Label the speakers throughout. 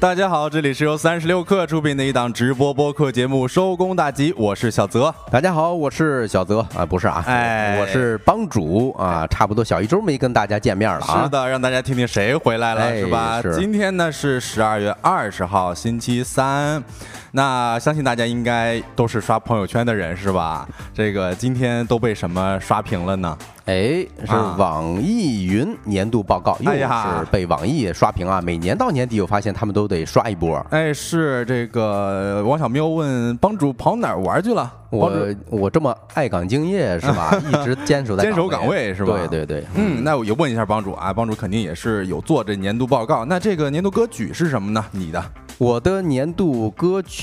Speaker 1: 大家好，这里是由三十六克出品的一档直播播客节目《收工大吉》，我是小泽。
Speaker 2: 大家好，我是小泽啊，不是啊，
Speaker 1: 哎
Speaker 2: 我是帮主啊，差不多小一周没跟大家见面了啊。
Speaker 1: 是的，让大家听听谁回来了，
Speaker 2: 哎
Speaker 1: 是吧？
Speaker 2: 是
Speaker 1: 今天呢是十二月二十号，星期三。那相信大家应该都是刷朋友圈的人，是吧？这个今天都被什么刷屏了呢？
Speaker 2: 哎，是
Speaker 1: 啊
Speaker 2: 网易云年度报告，又是被网易刷屏啊。每年到年底，我发现他们都得刷一波。
Speaker 1: 哎，是这个王小喵问帮主跑哪儿玩去了？
Speaker 2: 我我这么爱岗敬业是吧？一直坚守在
Speaker 1: 坚守岗位是吧
Speaker 2: 对对对，
Speaker 1: 嗯，那我也问一下帮主啊，帮主肯定也是有做这年度报告。那这个年度歌曲是什么呢？你的？
Speaker 2: 我的年度歌曲，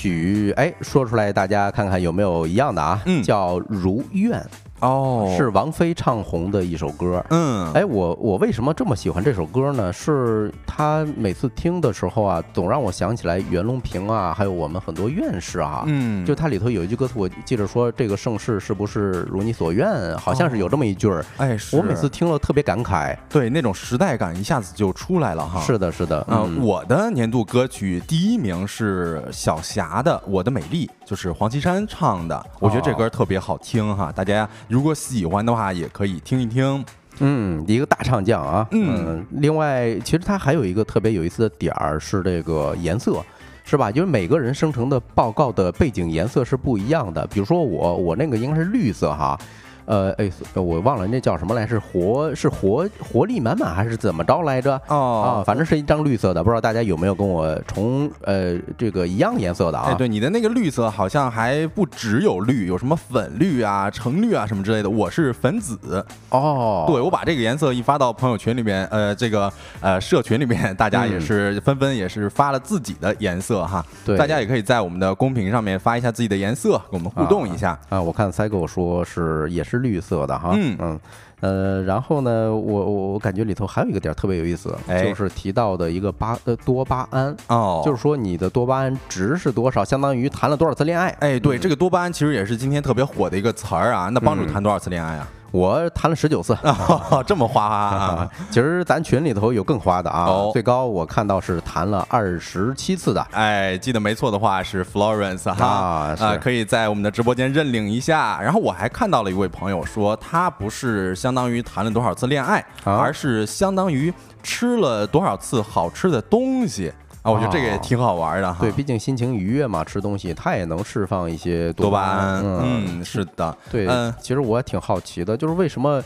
Speaker 2: 哎，说出来大家看看有没有一样的啊？
Speaker 1: 嗯
Speaker 2: 叫《如愿》，
Speaker 1: 哦
Speaker 2: 是王菲唱红的一首歌。
Speaker 1: 嗯，
Speaker 2: 哎，我我为什么这么喜欢这首歌呢？是他每次听的时候啊，总让我想起来袁隆平啊，还有我们很多院士啊。
Speaker 1: 嗯，
Speaker 2: 就它里头有一句歌词，我记着说这个盛世是不是如你所愿，好像是有这么一句儿。
Speaker 1: 哎，是
Speaker 2: 我每次听了特别感慨。
Speaker 1: 对那种时代感一下子就出来了哈。
Speaker 2: 是的，是的，
Speaker 1: 啊、
Speaker 2: 嗯，
Speaker 1: 我的年度歌曲第一名是小霞的《我的美丽》，就是黄绮珊唱的。我觉得这歌特别好听哈，大家如果喜欢的话，也可以听一听。
Speaker 2: 嗯，一个大唱将啊。
Speaker 1: 嗯
Speaker 2: 另外，其实它还有一个特别有意思的点儿是这个颜色。是吧？就是每个人生成的报告的背景颜色是不一样的。比如说我，我那个应该是绿色哈，呃，哎，我忘了那叫什么来，是活是活活力满满还是怎么着来着？
Speaker 1: 哦
Speaker 2: 啊，反正是一张绿色的，不知道大家有没有跟我重呃这个一样颜色的啊？
Speaker 1: 哎，对，你的那个绿色好像还不只有绿，有什么粉绿啊、橙绿啊什么之类的。我是粉紫，
Speaker 2: 哦，
Speaker 1: 对我把这个颜色一发到朋友圈里面，呃，这个呃社群里面，大家也是纷纷也是发了自己的颜色哈。
Speaker 2: 对
Speaker 1: 大家也可以在我们的公屏上面发一下自己的颜色，跟我们互动一下。
Speaker 2: 啊，我看 Cycle 说是也是绿色的哈，
Speaker 1: 嗯
Speaker 2: 嗯。呃，然后呢，我我我感觉里头还有一个点特别有意思，
Speaker 1: 哎
Speaker 2: 就是提到的一个巴呃多巴胺，
Speaker 1: 哦，
Speaker 2: 就是说你的多巴胺值是多少，相当于谈了多少次恋爱。
Speaker 1: 哎，对，这个多巴胺其实也是今天特别火的一个词儿啊。那帮主谈多少次恋爱啊？
Speaker 2: 我谈了十九次，
Speaker 1: 哦，这么花啊！
Speaker 2: 其实咱群里头有更花的啊，
Speaker 1: 哦
Speaker 2: 最高我看到是谈了二十七次的。
Speaker 1: 哎，记得没错的话是 Florence 哈
Speaker 2: 啊是
Speaker 1: 可以在我们的直播间认领一下。然后我还看到了一位朋友说，他不是相当于谈了多少次恋爱，
Speaker 2: 啊
Speaker 1: 而是相当于吃了多少次好吃的东西啊。我觉得这个也挺好玩的哈。
Speaker 2: 对，毕竟心情愉悦嘛，吃东西它也能释放一些
Speaker 1: 多巴
Speaker 2: 巴
Speaker 1: 胺，
Speaker 2: 嗯，
Speaker 1: 嗯，是的，
Speaker 2: 对，
Speaker 1: 嗯
Speaker 2: 其实我也挺好奇的，就是为什么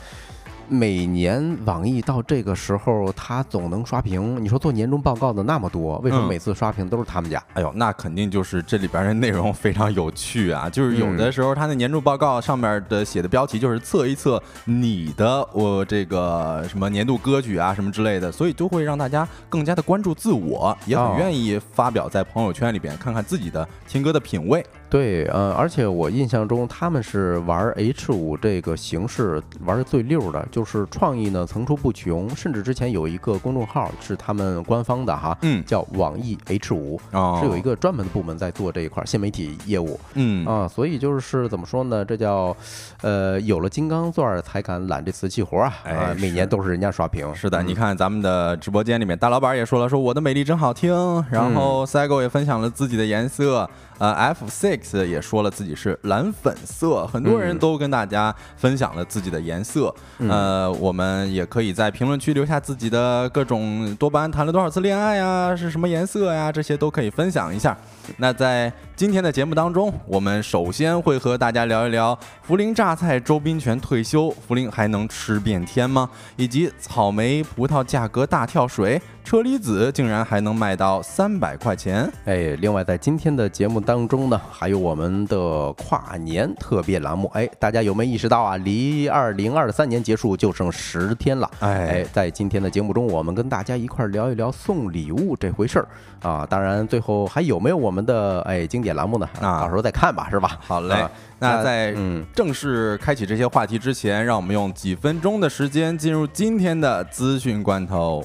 Speaker 2: 每年网易到这个时候，它总能刷屏？你说做年终报告的那么多，为什么
Speaker 1: 嗯
Speaker 2: 每次刷屏都是他们家？
Speaker 1: 哎呦，那肯定就是这里边的内容非常有趣啊！就是有
Speaker 2: 嗯
Speaker 1: 的时候他的年度报告上面的写的标题就是测一测你的我这个什么年度歌曲啊什么之类的，所以就会让大家更加的关注自我，也
Speaker 2: 哦
Speaker 1: 很愿意发表在朋友圈里边看看自己的听歌的品味。
Speaker 2: 对，呃，而且我印象中他们是玩 H 五这个形式玩的最溜的，就是创意呢层出不穷，甚至之前有一个公众号是他们官方的哈，
Speaker 1: 嗯
Speaker 2: 叫网易 H 五，
Speaker 1: 哦
Speaker 2: 是有一个专门的部门在做这一块新媒体业务。
Speaker 1: 嗯
Speaker 2: 啊，所以就是怎么说呢？这叫，呃，有了金刚钻儿才敢揽这瓷器活儿啊！
Speaker 1: 哎
Speaker 2: 啊，每年都是人家刷屏。
Speaker 1: 是的，
Speaker 2: 嗯
Speaker 1: 你看咱们的直播间里面，大老板也说了，说我的美丽真好听。然
Speaker 2: 嗯
Speaker 1: 后 Sego 也分享了自己的颜色，呃，F Six 也说了自己是蓝粉色，很多人
Speaker 2: 嗯
Speaker 1: 都跟大家分享了自己的颜色。呃，我们也可以在评论区留下自己的各种多巴胺谈了多少次恋爱呀，是什么颜色呀，这些都可以分享一下。那在今天的节目当中，我们首先会和大家聊一聊涪陵榨菜周斌全退休，涪陵还能吃遍天吗？以及草莓、葡萄价格大跳水，车厘子竟然还能卖到三百块钱。
Speaker 2: 哎，另外在今天的节目当中呢，还有我们的跨年特别栏目。哎，大家有没有意识到啊？离二零二三年结束就剩十天了。
Speaker 1: 哎
Speaker 2: 哎，在今天的节目中，我们跟大家一块儿聊一聊送礼物这回事儿啊。当然，最后还有没有我们的哎经典栏目呢？
Speaker 1: 啊
Speaker 2: 到时候再看吧，是吧？
Speaker 1: 好嘞，
Speaker 2: 啊
Speaker 1: 那在
Speaker 2: 嗯
Speaker 1: 正式开启这些话题之前，让我们用几分钟的时间进入今天的资讯关头。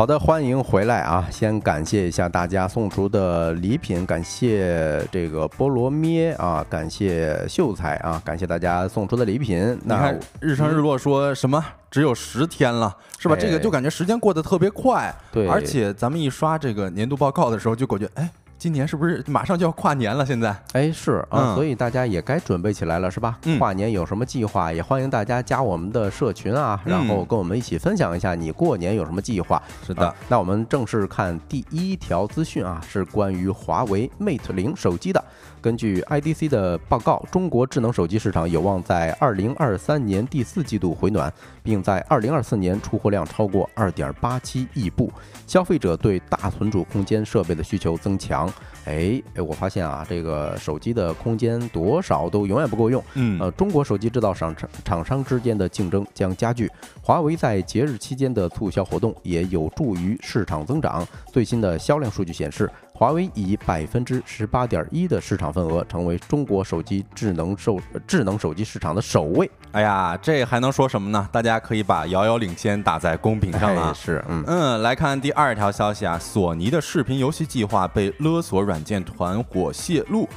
Speaker 2: 好的，欢迎回来啊！先感谢一下大家送出的礼品，感谢这个菠萝咩啊，感谢秀才啊，感谢大家送出的礼品。
Speaker 1: 你看日升日落说什么？只有十天了，是吧？这个就感觉时间过得特别快。
Speaker 2: 对，
Speaker 1: 而且咱们一刷这个年度报告的时候，就感觉哎。今年是不是马上就要跨年了？现在，
Speaker 2: 哎，是啊，所以大家也该准备起来了，是吧？跨年有什么计划？也欢迎大家加我们的社群啊，然后跟我们一起分享一下你过年有什么计划。
Speaker 1: 是的，
Speaker 2: 那我们正式看第一条资讯啊，是关于华为 Mate 零手机的。根据 IDC 的报告，中国智能手机市场有望在2023年第四季度回暖，并在2024年出货量超过2.87亿部。消费者对大存储空间设备的需求增强。哎哎，我发现啊，这个手机的空间多少都永远不够用。
Speaker 1: 嗯，
Speaker 2: 呃，中国手机制造商厂厂商之间的竞争将加剧。华为在节日期间的促销活动也有助于市场增长。最新的销量数据显示。华为以百分之十八点一的市场份额，成为中国手机智能手智能手机市场的首位。
Speaker 1: 哎呀，这还能说什么呢？大家可以把遥遥领先打在公屏上啊！
Speaker 2: 是，嗯
Speaker 1: 嗯，来看第二条消息啊，索尼的视频游戏计划被勒索软件团伙泄露。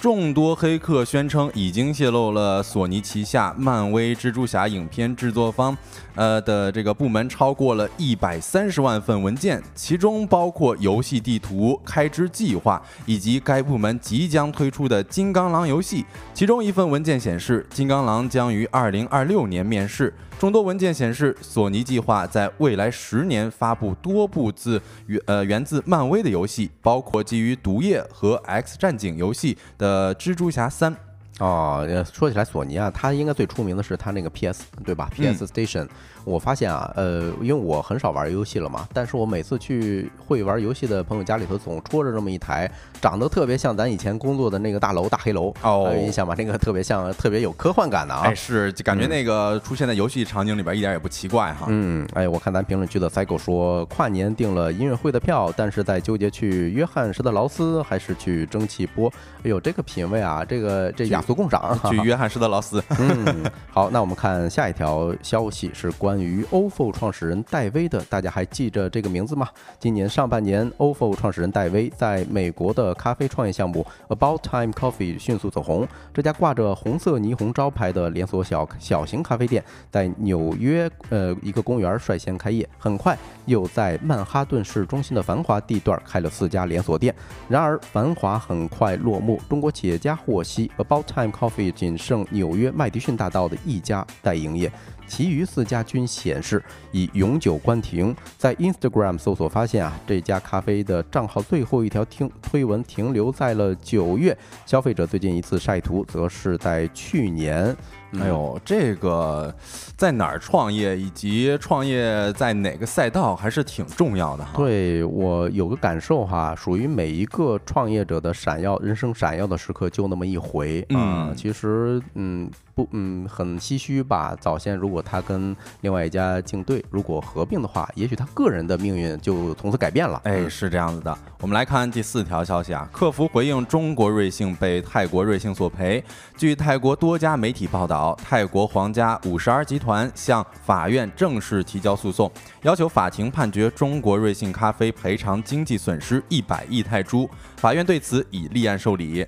Speaker 1: 众多黑客宣称已经泄露了索尼旗下漫威蜘蛛侠影片制作方，呃的这个部门超过了一百三十万份文件，其中包括游戏地图开支计划以及该部门即将推出的金刚狼游戏。其中一份文件显示，金刚狼将于二零二六年面世。众多文件显示，索尼计划在未来十年发布多部自源呃源自漫威的游戏，包括基于《毒液》和《X 战警》游戏的《蜘蛛侠三》。
Speaker 2: 哦，说起来，索尼啊，它应该最出名的是它那个 PS，对吧？PS Station。我发现啊，呃，因为我很少玩游戏了嘛，但是我每次去会玩游戏的朋友家里头，总戳着这么一台，长得特别像咱以前工作的那个大楼大黑楼，
Speaker 1: 哦，
Speaker 2: 有印象吧？那个特别像，特别有科幻感的啊。
Speaker 1: 哎，是，感觉那个出现在游戏场景里边一点也不奇怪哈。
Speaker 2: 嗯，哎，我看咱评论区的 cycle 说，跨年订了音乐会的票，但是在纠结去约翰施特劳斯还是去蒸汽波。哎呦，这个品味啊，这个这雅俗共赏。
Speaker 1: 去约翰施特劳斯。
Speaker 2: 嗯，好，那我们看下一条消息是关。关于 OFO 创始人戴威的，大家还记着这个名字吗？今年上半年，OFO 创始人戴威在美国的咖啡创业项目 About Time Coffee 迅速走红。这家挂着红色霓虹招牌的连锁小小型咖啡店，在纽约呃一个公园率先开业，很快又在曼哈顿市中心的繁华地段开了四家连锁店。然而，繁华很快落幕。中国企业家获悉，About Time Coffee 仅剩纽约麦迪逊大道的一家在营业。其余四家均显示已永久关停。在 Instagram 搜索发现啊，这家咖啡的账号最后一条听推文停留在了九月。消费者最近一次晒图则是在去年。
Speaker 1: 哎呦，这个在哪儿创业以及创业在哪个赛道还是挺重要的哈。
Speaker 2: 对我有个感受哈，属于每一个创业者的闪耀人生闪耀的时刻就那么一回啊。其实嗯不嗯很唏嘘吧。早先如果他跟另外一家竞对如果合并的话，也许他个人的命运就从此改变了。
Speaker 1: 哎，是这样子的。我们来看第四条消息啊，客服回应中国瑞幸被泰国瑞幸索赔。据泰国多家媒体报道。泰国皇家五十二集团向法院正式提交诉讼，要求法庭判决中国瑞幸咖啡赔偿经济损失一百亿泰铢。法院对此已立案受理。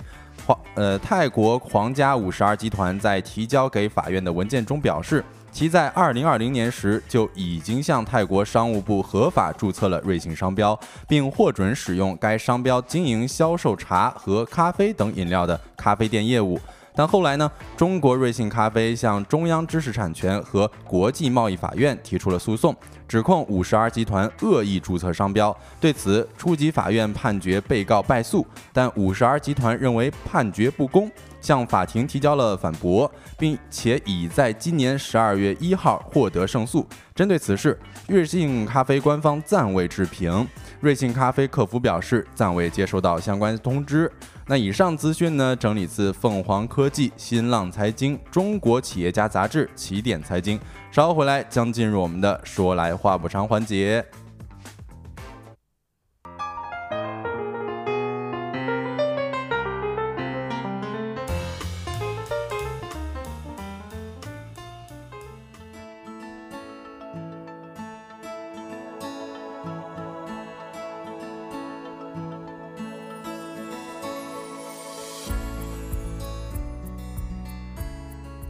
Speaker 1: 皇呃，泰国皇家五十二集团在提交给法院的文件中表示，其在二零二零年时就已经向泰国商务部合法注册了瑞幸商标，并获准使用该商标经营销售茶和咖啡等饮料的咖啡店业务。但后来呢？中国瑞幸咖啡向中央知识产权和国际贸易法院提出了诉讼，指控五十 R 集团恶意注册商标。对此，初级法院判决被告败诉，但五十 R 集团认为判决不公，向法庭提交了反驳，并且已在今年十二月一号获得胜诉。针对此事，瑞幸咖啡官方暂未置评。瑞幸咖啡客服表示，暂未接收到相关通知。那以上资讯呢，整理自凤凰科技、新浪财经、中国企业家杂志、起点财经。稍后回来将进入我们的说来话不长环节。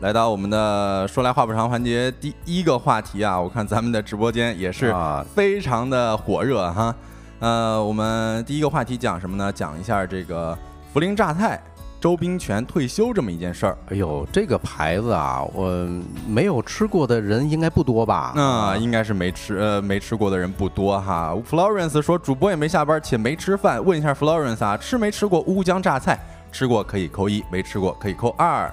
Speaker 1: 来到我们的说来话不长环节，第一个话题啊，我看咱们的直播间也是非常的火热哈。呃，我们第一个话题讲什么呢？讲一下这个涪陵榨菜。周冰泉退休这么一件事儿，
Speaker 2: 哎呦，这个牌子啊，我没有吃过的人应该不多吧？
Speaker 1: 那应该是没吃，呃，没吃过的人不多哈。Florence 说，主播也没下班且没吃饭，问一下 Florence 啊，吃没吃过乌江榨菜？吃过可以扣一，没吃过可以扣二。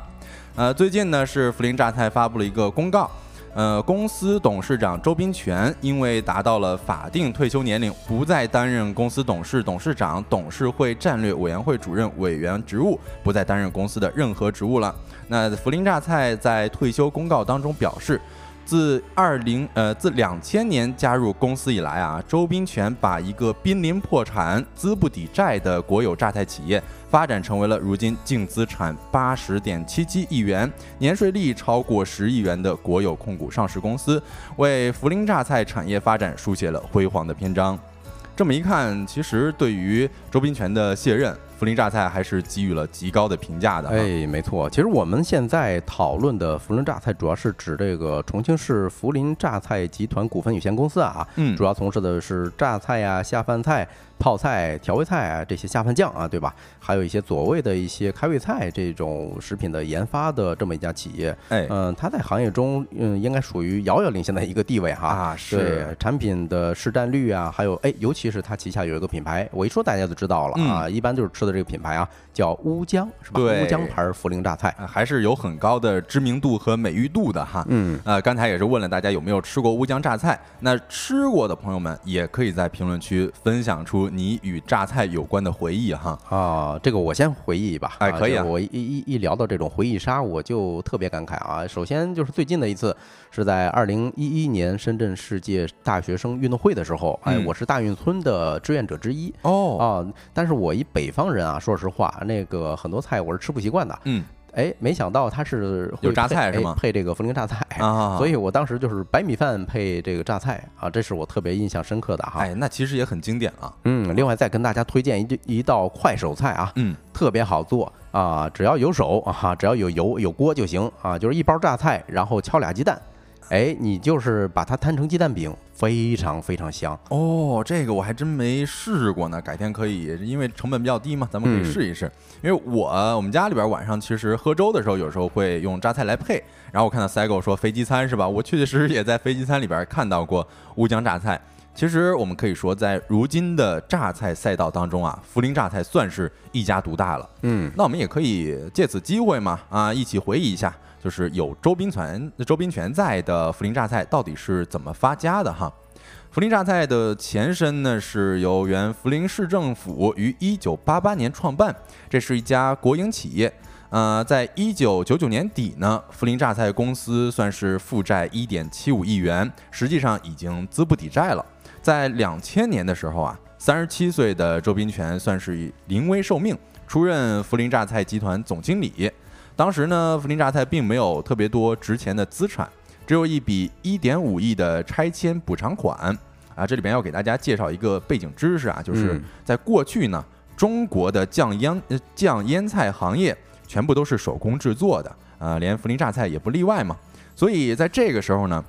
Speaker 1: 呃，最近呢是涪陵榨菜发布了一个公告。呃，公司董事长周斌权因为达到了法定退休年龄，不再担任公司董事、董事长、董事会战略委员会主任委员职务，不再担任公司的任何职务了。那涪陵榨菜在退休公告当中表示。自二零呃自两千年加入公司以来啊，周斌权把一个濒临破产、资不抵债的国有榨菜企业发展成为了如今净资产八十点七七亿元、年税利超过十亿元的国有控股上市公司，为涪陵榨菜产业发展书写了辉煌的篇章。这么一看，其实对于周斌权的卸任。涪陵榨菜还是给予了极高的评价的。
Speaker 2: 哎，没错，其实我们现在讨论的涪陵榨菜，主要是指这个重庆市涪陵榨菜集团股份有限公司啊，嗯，主要从事的是榨菜呀、下饭菜。泡菜、调味菜啊，这些下饭酱啊，对吧？还有一些所谓的一些开胃菜这种食品的研发的这么一家企业，
Speaker 1: 哎，
Speaker 2: 嗯，它在行业中，嗯，应该属于遥遥领先的一个地位哈。
Speaker 1: 啊，是
Speaker 2: 产品的市占率啊，还有哎，尤其是它旗下有一个品牌，我一说大家就知道了啊，一般就是吃的这个品牌啊，叫乌江，是吧？
Speaker 1: 对，
Speaker 2: 乌江牌涪陵榨菜
Speaker 1: 还是有很高的知名度和美誉度的哈。
Speaker 2: 嗯，
Speaker 1: 呃，刚才也是问了大家有没有吃过乌江榨菜，那吃过的朋友们也可以在评论区分享出你与榨菜。菜有关的回忆哈
Speaker 2: 啊，这个我先回忆吧。
Speaker 1: 哎，可以啊。
Speaker 2: 我一一一聊到这种回忆杀，我就特别感慨啊。首先就是最近的一次，是在二零一一年深圳世界大学生运动会的时候，哎，我是大运村的志愿者之一
Speaker 1: 哦
Speaker 2: 啊。但是我一北方人啊，说实话，那个很多菜我是吃不习惯的。
Speaker 1: 嗯。
Speaker 2: 哎，没想到它是
Speaker 1: 有榨菜是吗？
Speaker 2: 配这个涪陵榨菜啊，所以我当时就是白米饭配这个榨菜啊，这是我特别印象深刻的哈。
Speaker 1: 哎，那其实也很经典啊。
Speaker 2: 嗯，另外再跟大家推荐一一道快手菜啊，
Speaker 1: 嗯，
Speaker 2: 特别好做啊，只要有手啊，只要有油有锅就行啊，就是一包榨菜，然后敲俩鸡蛋。哎，你就是把它摊成鸡蛋饼，非常非常香
Speaker 1: 哦。这个我还真没试过呢，改天可以，因为成本比较低嘛，咱们可以试一试。因为我我们家里边晚上其实喝粥的时候，有时候会用榨菜来配。然后我看到 Sego 说飞机餐是吧？我确确实实也在飞机餐里边看到过乌江榨菜。其实我们可以说，在如今的榨菜赛道当中啊，涪陵榨菜算是一家独大了。
Speaker 2: 嗯，
Speaker 1: 那我们也可以借此机会嘛，啊，一起回忆一下。就是有周斌泉、周斌泉在的涪陵榨菜到底是怎么发家的哈？涪陵榨菜的前身呢，是由原涪陵市政府于一九八八年创办，这是一家国营企业。呃，在一九九九年底呢，涪陵榨菜公司算是负债一点七五亿元，实际上已经资不抵债了。在两千年的时候啊，三十七岁的周斌泉算是临危受命，出任涪陵榨菜集团总经理。当时呢，涪陵榨菜并没有特别多值钱的资产，只有一笔一点五亿的拆迁补偿款啊。这里边要给大家介绍一个背景知识啊，就是在过去呢，中国的酱腌酱腌菜行业全部都是手工制作的啊，连涪陵榨菜也不例外嘛。所以在这个时候呢，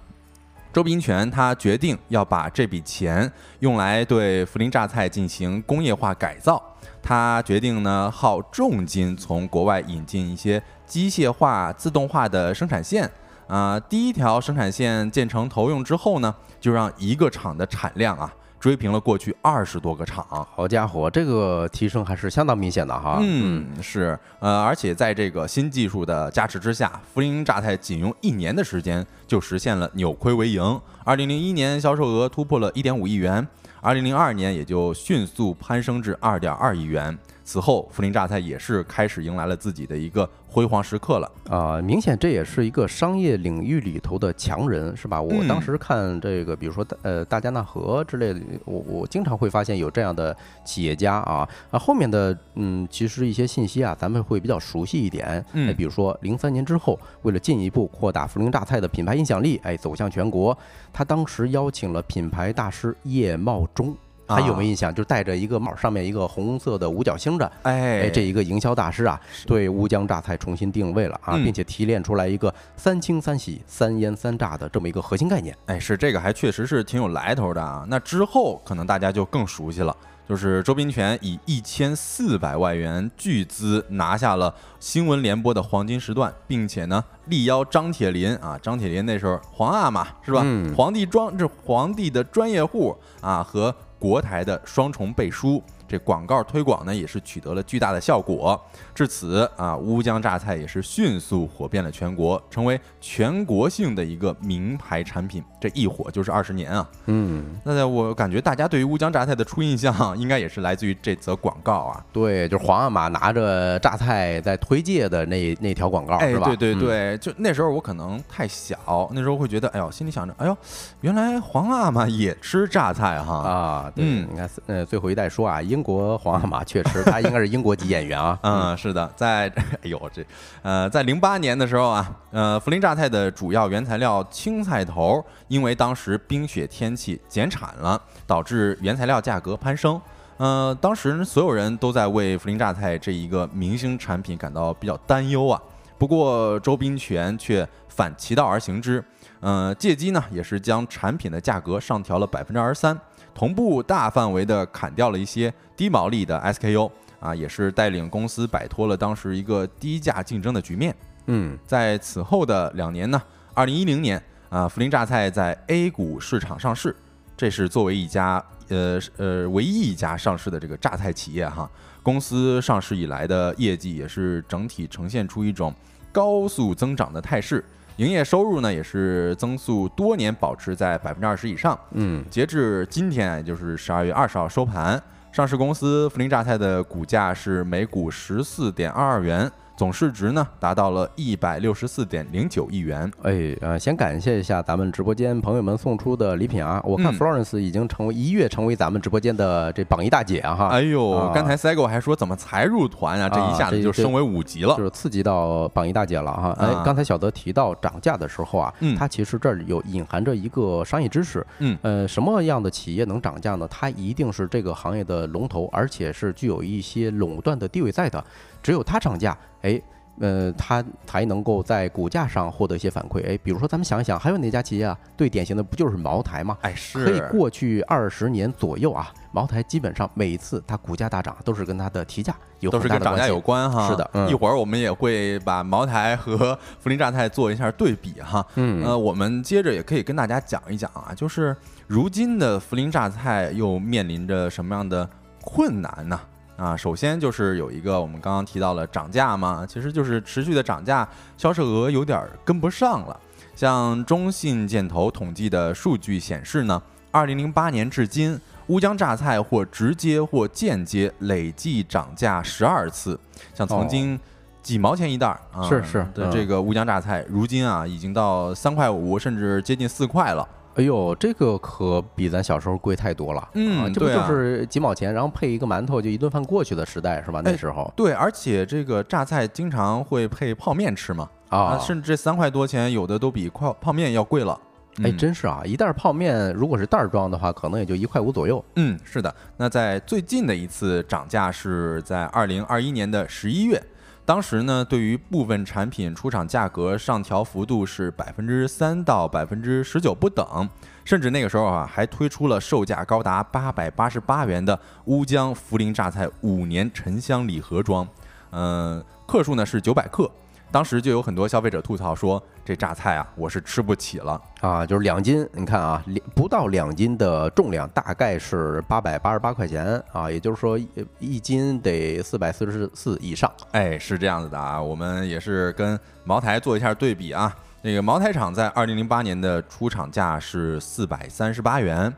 Speaker 1: 周平权他决定要把这笔钱用来对涪陵榨菜进行工业化改造。他决定呢，耗重金从国外引进一些机械化、自动化的生产线。啊，第一条生产线建成投用之后呢，就让一个厂的产量啊追平了过去二十多个场。
Speaker 2: 好家伙，这个提升还是相当明显的哈。
Speaker 1: 嗯，是。呃，而且在这个新技术的加持之下，涪陵榨菜仅用一年的时间就实现了扭亏为盈。二零零一年销售额突破了一点五亿元。二零零二年也就迅速攀升至二点二亿元。此后，涪陵榨菜也是开始迎来了自己的一个辉煌时刻了
Speaker 2: 啊！明显这也是一个商业领域里头的强人，是吧？我当时看这个，比如说呃大加纳河之类的，我我经常会发现有这样的企业家啊啊。后面的嗯，其实一些信息啊，咱们会比较熟悉一点。
Speaker 1: 嗯，
Speaker 2: 比如说零三年之后，为了进一步扩大涪陵榨菜的品牌影响力，哎，走向全国，他当时邀请了品牌大师叶茂中。还有没有印象？就戴着一个帽，上面一个红色的五角星的，
Speaker 1: 哎
Speaker 2: 哎，这一个营销大师啊，对乌江榨菜重新定位了啊，
Speaker 1: 嗯
Speaker 2: 并且提炼出来一个三清三洗、三腌三榨的这么一个核心概念。
Speaker 1: 哎，是这个还确实是挺有来头的啊。那之后可能大家就更熟悉了，就是周斌权以一千四百万元巨资拿下了新闻联播的黄金时段，并且呢力邀张铁林啊，张铁林那时候皇阿玛是吧？
Speaker 2: 嗯
Speaker 1: 皇帝专这皇帝的专业户啊和国台的双重背书。这广告推广呢，也是取得了巨大的效果。至此啊，乌江榨菜也是迅速火遍了全国，成为全国性的一个名牌产品。这一火就是二十年啊！
Speaker 2: 嗯，
Speaker 1: 那我感觉大家对于乌江榨菜的初印象，应该也是来自于这则广告啊。
Speaker 2: 对，就是皇阿玛拿着榨菜在推介的那那条广告，
Speaker 1: 哎，
Speaker 2: 是吧？
Speaker 1: 对对
Speaker 2: 嗯
Speaker 1: 对，就那时候我可能太小，那时候会觉得，哎呦，心里想着，哎呦，原来皇阿玛也吃榨菜哈。
Speaker 2: 啊，对，
Speaker 1: 嗯
Speaker 2: 你看，呃，最后一代说啊，英国皇阿玛确实，他应该是英国籍演员啊。
Speaker 1: 嗯，是的，在哎呦这，呃，在零八年的时候啊，呃，涪陵榨菜的主要原材料青菜头，因为当时冰雪天气减产了，导致原材料价格攀升。呃，当时所有人都在为涪陵榨菜这一个明星产品感到比较担忧啊。不过周斌权却反其道而行之，呃，借机呢也是将产品的价格上调了百分之二十三，同步大范围的砍掉了一些低毛利的 SKU。啊，也是带领公司摆脱了当时一个低价竞争的局面。
Speaker 2: 嗯，
Speaker 1: 在此后的两年呢，二零一零年啊，涪陵榨菜在 A 股市场上市，这是作为一家呃呃唯一一家上市的这个榨菜企业哈。公司上市以来的业绩也是整体呈现出一种高速增长的态势，营业收入呢也是增速多年保持在百分之二十以上。
Speaker 2: 嗯，
Speaker 1: 截至今天，也就是十二月二十号收盘，上市公司涪陵榨菜的股价是每股十四点二二元，总市值呢达到了一百六十四点零九亿元。
Speaker 2: 哎，呃，先感谢一下咱们直播间朋友们送出的礼品啊！我看
Speaker 1: 嗯
Speaker 2: Florence 已经成为一跃成为咱们直播间的这榜一大姐啊哈，
Speaker 1: 哎呦，
Speaker 2: 啊
Speaker 1: 刚才 Sego 还说怎么才入团啊，这一下子就升为五级了
Speaker 2: 就。是刺激到榜一大姐了哈。哎
Speaker 1: 啊，
Speaker 2: 刚才小德提到涨价的时候啊，
Speaker 1: 嗯
Speaker 2: 它其实这儿有隐含着一个商业知识。
Speaker 1: 嗯
Speaker 2: 呃，什么样的企业能涨价呢？它一定是这个行业的龙头，而且是具有一些垄断的地位在的。只有它涨价，哎。呃，它才能够在股价上获得一些反馈。哎，比如说咱们想一想，还有哪家企业啊？最典型的不就是茅台吗？
Speaker 1: 哎，是
Speaker 2: 可以，过去二十年左右啊，茅台基本上每一次它股价大涨，都是跟它的提价有
Speaker 1: 都是跟涨价有关哈。
Speaker 2: 是的嗯
Speaker 1: 一会儿我们也会把茅台和涪陵榨菜做一下对比哈。
Speaker 2: 嗯
Speaker 1: 呃，我们接着也可以跟大家讲一讲啊，就是如今的涪陵榨菜又面临着什么样的困难呢？啊，首先就是有一个我们刚刚提到了涨价嘛，其实就是持续的涨价，销售额有点儿跟不上了。像中信建投统计的数据显示呢，二零零八年至今，乌江榨菜或直接或间接累计涨价十二次，像曾经几毛钱一袋儿啊，
Speaker 2: 是是嗯
Speaker 1: 的这个乌江榨菜，如今啊已经到三块五，甚至接近四块了。
Speaker 2: 哎呦，这个可比咱小时候贵太多了。
Speaker 1: 嗯
Speaker 2: 啊这就是几毛钱，然后配一个馒头就一顿饭过去的时代是吧？那
Speaker 1: 哎
Speaker 2: 时候
Speaker 1: 对，而且这个榨菜经常会配泡面吃嘛，
Speaker 2: 啊，
Speaker 1: 甚至这三块多钱，有的都比泡泡面要贵了。
Speaker 2: 哎，
Speaker 1: 嗯
Speaker 2: 真是啊，一袋泡面如果是袋儿装的话，可能也就一块五左右。
Speaker 1: 嗯，是的。那在最近的一次涨价是在二零二一年的十一月，当时呢，对于部分产品出厂价格上调幅度是百分之三到百分之十九不等，甚至那个时候啊，还推出了售价高达八百八十八元的乌江涪陵榨菜五年沉香礼盒装，嗯、克数呢是九百克。当时就有很多消费者吐槽说，这榨菜啊，我是吃不起了。
Speaker 2: 啊，就是两斤，你看啊，两不到两斤的重量，大概是八百八十八块钱啊，也就是说一一斤得四百四十四以上。
Speaker 1: 哎，是这样子的啊，我们也是跟茅台做一下对比啊。那个茅台厂在二零零八年的出厂价是四百三十八元，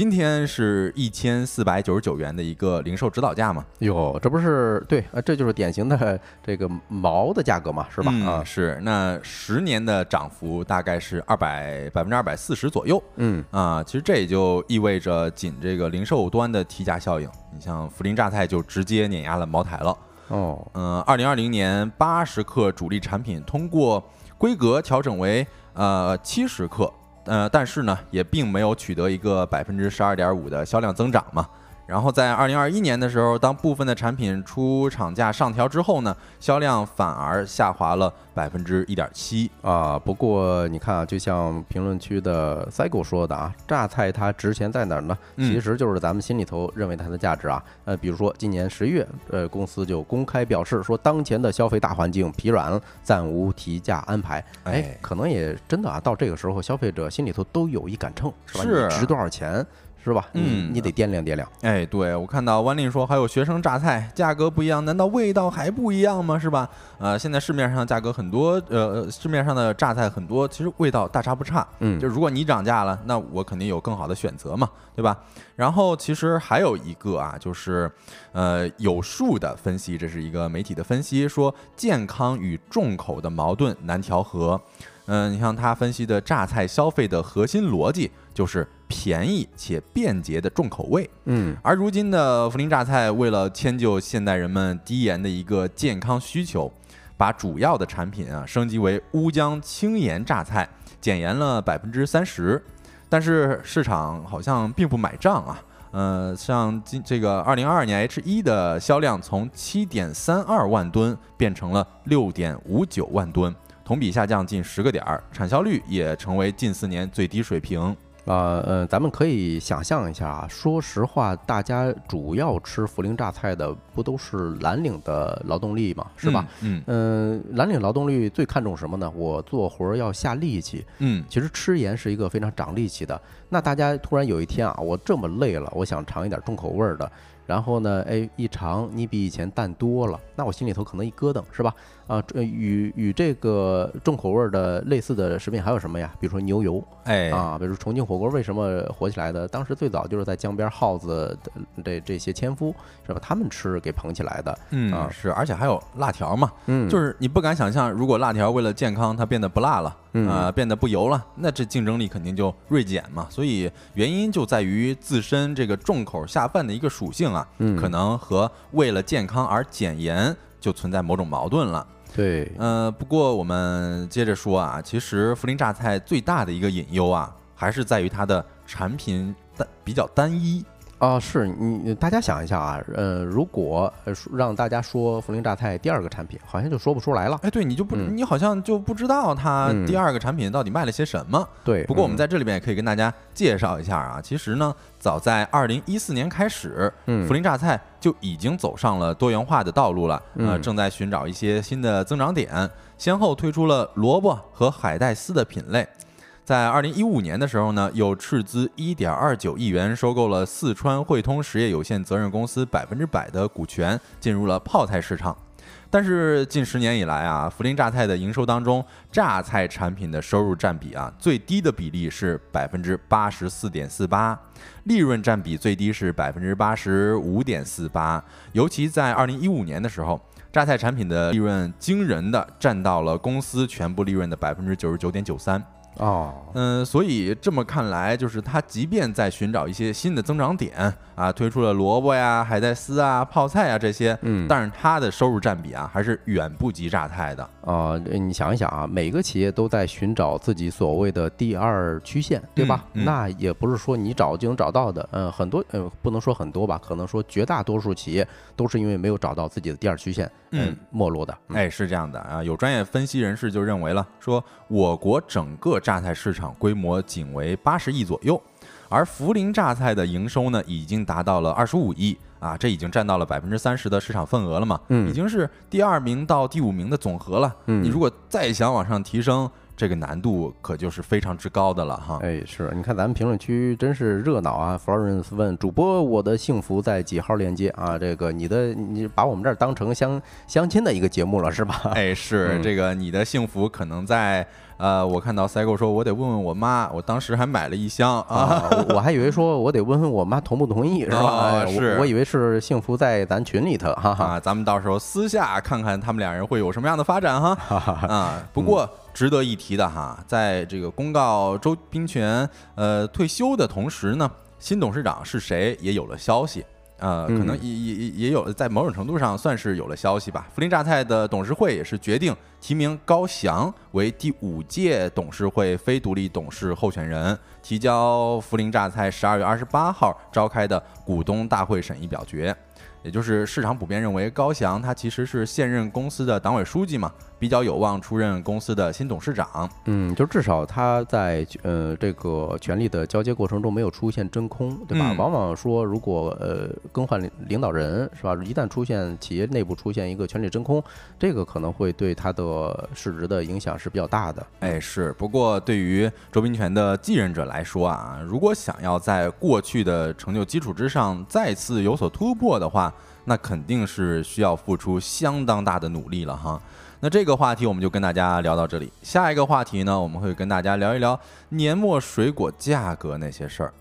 Speaker 1: 今天是一千四百九十九元的一个零售指导价嘛，
Speaker 2: 哟，这不是对啊，这就是典型的这个毛的价格嘛，是吧？
Speaker 1: 嗯
Speaker 2: 啊，
Speaker 1: 是。那十年的涨幅大概是二百百分之二百四十左右
Speaker 2: 嗯，
Speaker 1: 啊。其实这也就意味着，仅这个零售端的提价效应，你像涪陵榨菜就直接碾压了茅台了。
Speaker 2: 哦，
Speaker 1: 嗯，二零二零年八十克主力产品通过规格调整为呃七十克，呃，但是呢，也并没有取得一个百分之十二点五的销量增长嘛。然后在二零二一年的时候，当部分的产品出厂价上调之后呢，销量反而下滑了百分之一点七
Speaker 2: 啊。不过你看啊，就像评论区的 Cycle 说的啊，榨菜它值钱在哪儿呢？其实就是咱们心里头认为它的价值啊。呃，比如说今年十一月，呃，公司就公开表示说，当前的消费大环境疲软，暂无提价安排。哎，可能也真的啊，到这个时候，消费者心里头都有一杆秤，是吧？你值多少钱？是吧？嗯，你得掂量掂量。
Speaker 1: 哎，对我看到万令说还有学生榨菜，价格不一样，难道味道还不一样吗？是吧？呃，现在市面上价格很多，呃，市面上的榨菜很多，其实味道大差不差。嗯，就如果你涨价了，那我肯定有更好的选择嘛，对吧？然后其实还有一个啊，就是呃有数的分析，这是一个媒体的分析，说健康与重口的矛盾难调和。嗯，你像他分析的榨菜消费的核心逻辑就是。便宜且便捷的重口味，
Speaker 2: 嗯，
Speaker 1: 而如今的涪陵榨菜为了迁就现代人们低盐的一个健康需求，把主要的产品啊升级为乌江轻盐榨菜，减盐了百分之三十，但是市场好像并不买账啊，呃，像今这个二零二二年 H 一的销量从七点三二万吨变成了六点五九万吨，同比下降近十个点儿，产销率也成为近四年最低水平。
Speaker 2: 呃，嗯，咱们可以想象一下啊。说实话，大家主要吃涪陵榨菜的不都是蓝领的劳动力嘛，是吧？
Speaker 1: 嗯
Speaker 2: 嗯，蓝领劳动力最看重什么呢？我做活儿要下力气。
Speaker 1: 嗯，
Speaker 2: 其实吃盐是一个非常长力气的。那大家突然有一天啊，我这么累了，我想尝一点重口味儿的。然后呢，哎，一尝你比以前淡多了，那我心里头可能一咯噔，是吧？啊，与与这个重口味的类似的食品还有什么呀？比如说牛油，
Speaker 1: 哎，
Speaker 2: 啊，比如重庆火锅为什么火起来的？当时最早就是在江边耗子的这这些纤夫，是吧？他们吃给捧起来的，
Speaker 1: 嗯，是，而且还有辣条嘛，
Speaker 2: 嗯，
Speaker 1: 就是你不敢想象，如果辣条为了健康它变得不辣了，啊，变得不油了，那这竞争力肯定就锐减嘛。所以原因就在于自身这个重口下饭的一个属性啊。
Speaker 2: 嗯，
Speaker 1: 可能和为了健康而减盐就存在某种矛盾了。
Speaker 2: 对，
Speaker 1: 呃，不过我们接着说啊，其实涪陵榨菜最大的一个隐忧啊，还是在于它的产品单比较单一。
Speaker 2: 啊，是你大家想一下啊，呃，如果让大家说涪陵榨菜第二个产品，好像就说不出来了。
Speaker 1: 哎，对你就不，你好像就不知道它第二个产品到底卖了些什么。
Speaker 2: 对，
Speaker 1: 不过我们在这里边也可以跟大家介绍一下啊，其实呢，早在二零一四年开始，涪陵榨菜就已经走上了多元化的道路了，呃，正在寻找一些新的增长点，先后推出了萝卜和海带丝的品类。在二零一五年的时候呢，又斥资一点二九亿元收购了四川汇通实业有限责任公司百分之百的股权，进入了泡菜市场。但是近十年以来啊，涪陵榨菜的营收当中，榨菜产品的收入占比啊，最低的比例是百分之八十四点四八，利润占比最低是百分之八十五点四八。尤其在二零一五年的时候，榨菜产品的利润惊人的占到了公司全部利润的百分之九十九点九三。
Speaker 2: 哦，
Speaker 1: 嗯，所以这么看来，就是他即便在寻找一些新的增长点啊，推出了萝卜呀、海带丝啊、泡菜啊这些，
Speaker 2: 嗯，
Speaker 1: 但是它的收入占比啊，还是远不及榨菜的。
Speaker 2: 啊，你想一想啊，每个企业都在寻找自己所谓的第二曲线，对吧？那也不是说你找就能找到的。嗯，很多，呃，不能说很多吧，可能说绝大多数企业都是因为没有找到自己的第二曲线，嗯，没落的。
Speaker 1: 哎，是这样的啊，有专业分析人士就认为了，说我国整个榨菜市场规模仅为八十亿左右，而涪陵榨菜的营收呢，已经达到了二十五亿啊，这已经占到了百分之三十的市场份额了嘛，
Speaker 2: 嗯，
Speaker 1: 已经是第二名到第五名的总和了，
Speaker 2: 嗯，
Speaker 1: 你如果再想往上提升。这个难度可就是非常之高的了哈！
Speaker 2: 哎，是你看咱们评论区真是热闹啊！Florence 问主播：“我的幸福在几号链接啊？”这个你的你把我们这儿当成相相亲的一个节目了是吧？
Speaker 1: 哎，是这个你的幸福可能在呃，我看到 Cycle 说：“我得问问我妈。”我当时还买了一箱
Speaker 2: 啊，我还以为说我得问问我妈同不同意是吧？
Speaker 1: 是，
Speaker 2: 我以为是幸福在咱群里头哈哈。
Speaker 1: 咱们到时候私下看看他们两人会有什么样的发展哈 啊！不过。值得一提的哈，在这个公告周冰泉呃退休的同时呢，新董事长是谁也有了消息。呃，可能也也也也有在某种程度上算是有了消息吧。涪陵榨菜的董事会也是决定提名高翔为第五届董事会非独立董事候选人，提交涪陵榨菜十二月二十八号召开的股东大会审议表决。也就是市场普遍认为高翔他其实是现任公司的党委书记嘛，比较有望出任公司的新董事长。
Speaker 2: 嗯，就至少他在呃这个权力的交接过程中没有出现真空，对吧？
Speaker 1: 嗯
Speaker 2: 往往说如果呃更换领领导人是吧，一旦出现企业内部出现一个权力真空，这个可能会对他的市值的影响是比较大的。
Speaker 1: 哎，是。不过对于周斌权的继任者来说啊，如果想要在过去的成就基础之上再次有所突破的话，那肯定是需要付出相当大的努力了哈。那这个话题我们就跟大家聊到这里。下一个话题呢，我们会跟大家聊一聊年末水果价格那些事儿。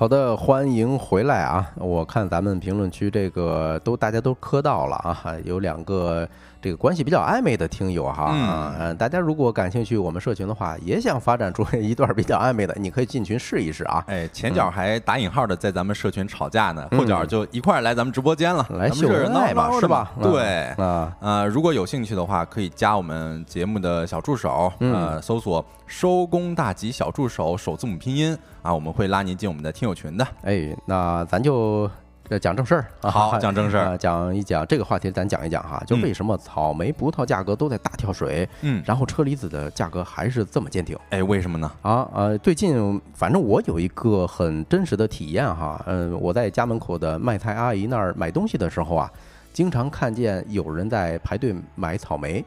Speaker 2: 好的，欢迎回来啊！我看咱们评论区这个都大家都磕到了啊，有两个这个关系比较暧昧的听友哈，
Speaker 1: 嗯
Speaker 2: 嗯，大家如果感兴趣我们社群的话，也想发展出一段比较暧昧的，你可以进群试一试啊。
Speaker 1: 哎，前脚还打引号的在咱们社群吵架呢，后脚就一块儿来咱们直播间了，
Speaker 2: 来秀恩爱嘛，是吧？嗯
Speaker 1: 对，
Speaker 2: 啊，
Speaker 1: 呃，如果有兴趣的话，可以加我们节目的小助手，
Speaker 2: 嗯
Speaker 1: 呃，搜索“收工大吉小助手”首字母拼音啊，我们会拉您进我们的听友群的。
Speaker 2: 哎，那咱就。呃讲正事儿啊，
Speaker 1: 好讲正事儿
Speaker 2: 啊讲一讲这个话题，咱讲一讲哈，就
Speaker 1: 嗯
Speaker 2: 为什么草莓、葡萄价格都在大跳水，
Speaker 1: 嗯，
Speaker 2: 然后车厘子的价格还是这么坚挺。
Speaker 1: 哎，为什么呢？
Speaker 2: 啊，呃，最近反正我有一个很真实的体验哈，嗯，我在家门口的卖菜阿姨那儿买东西的时候啊，经常看见有人在排队买草莓。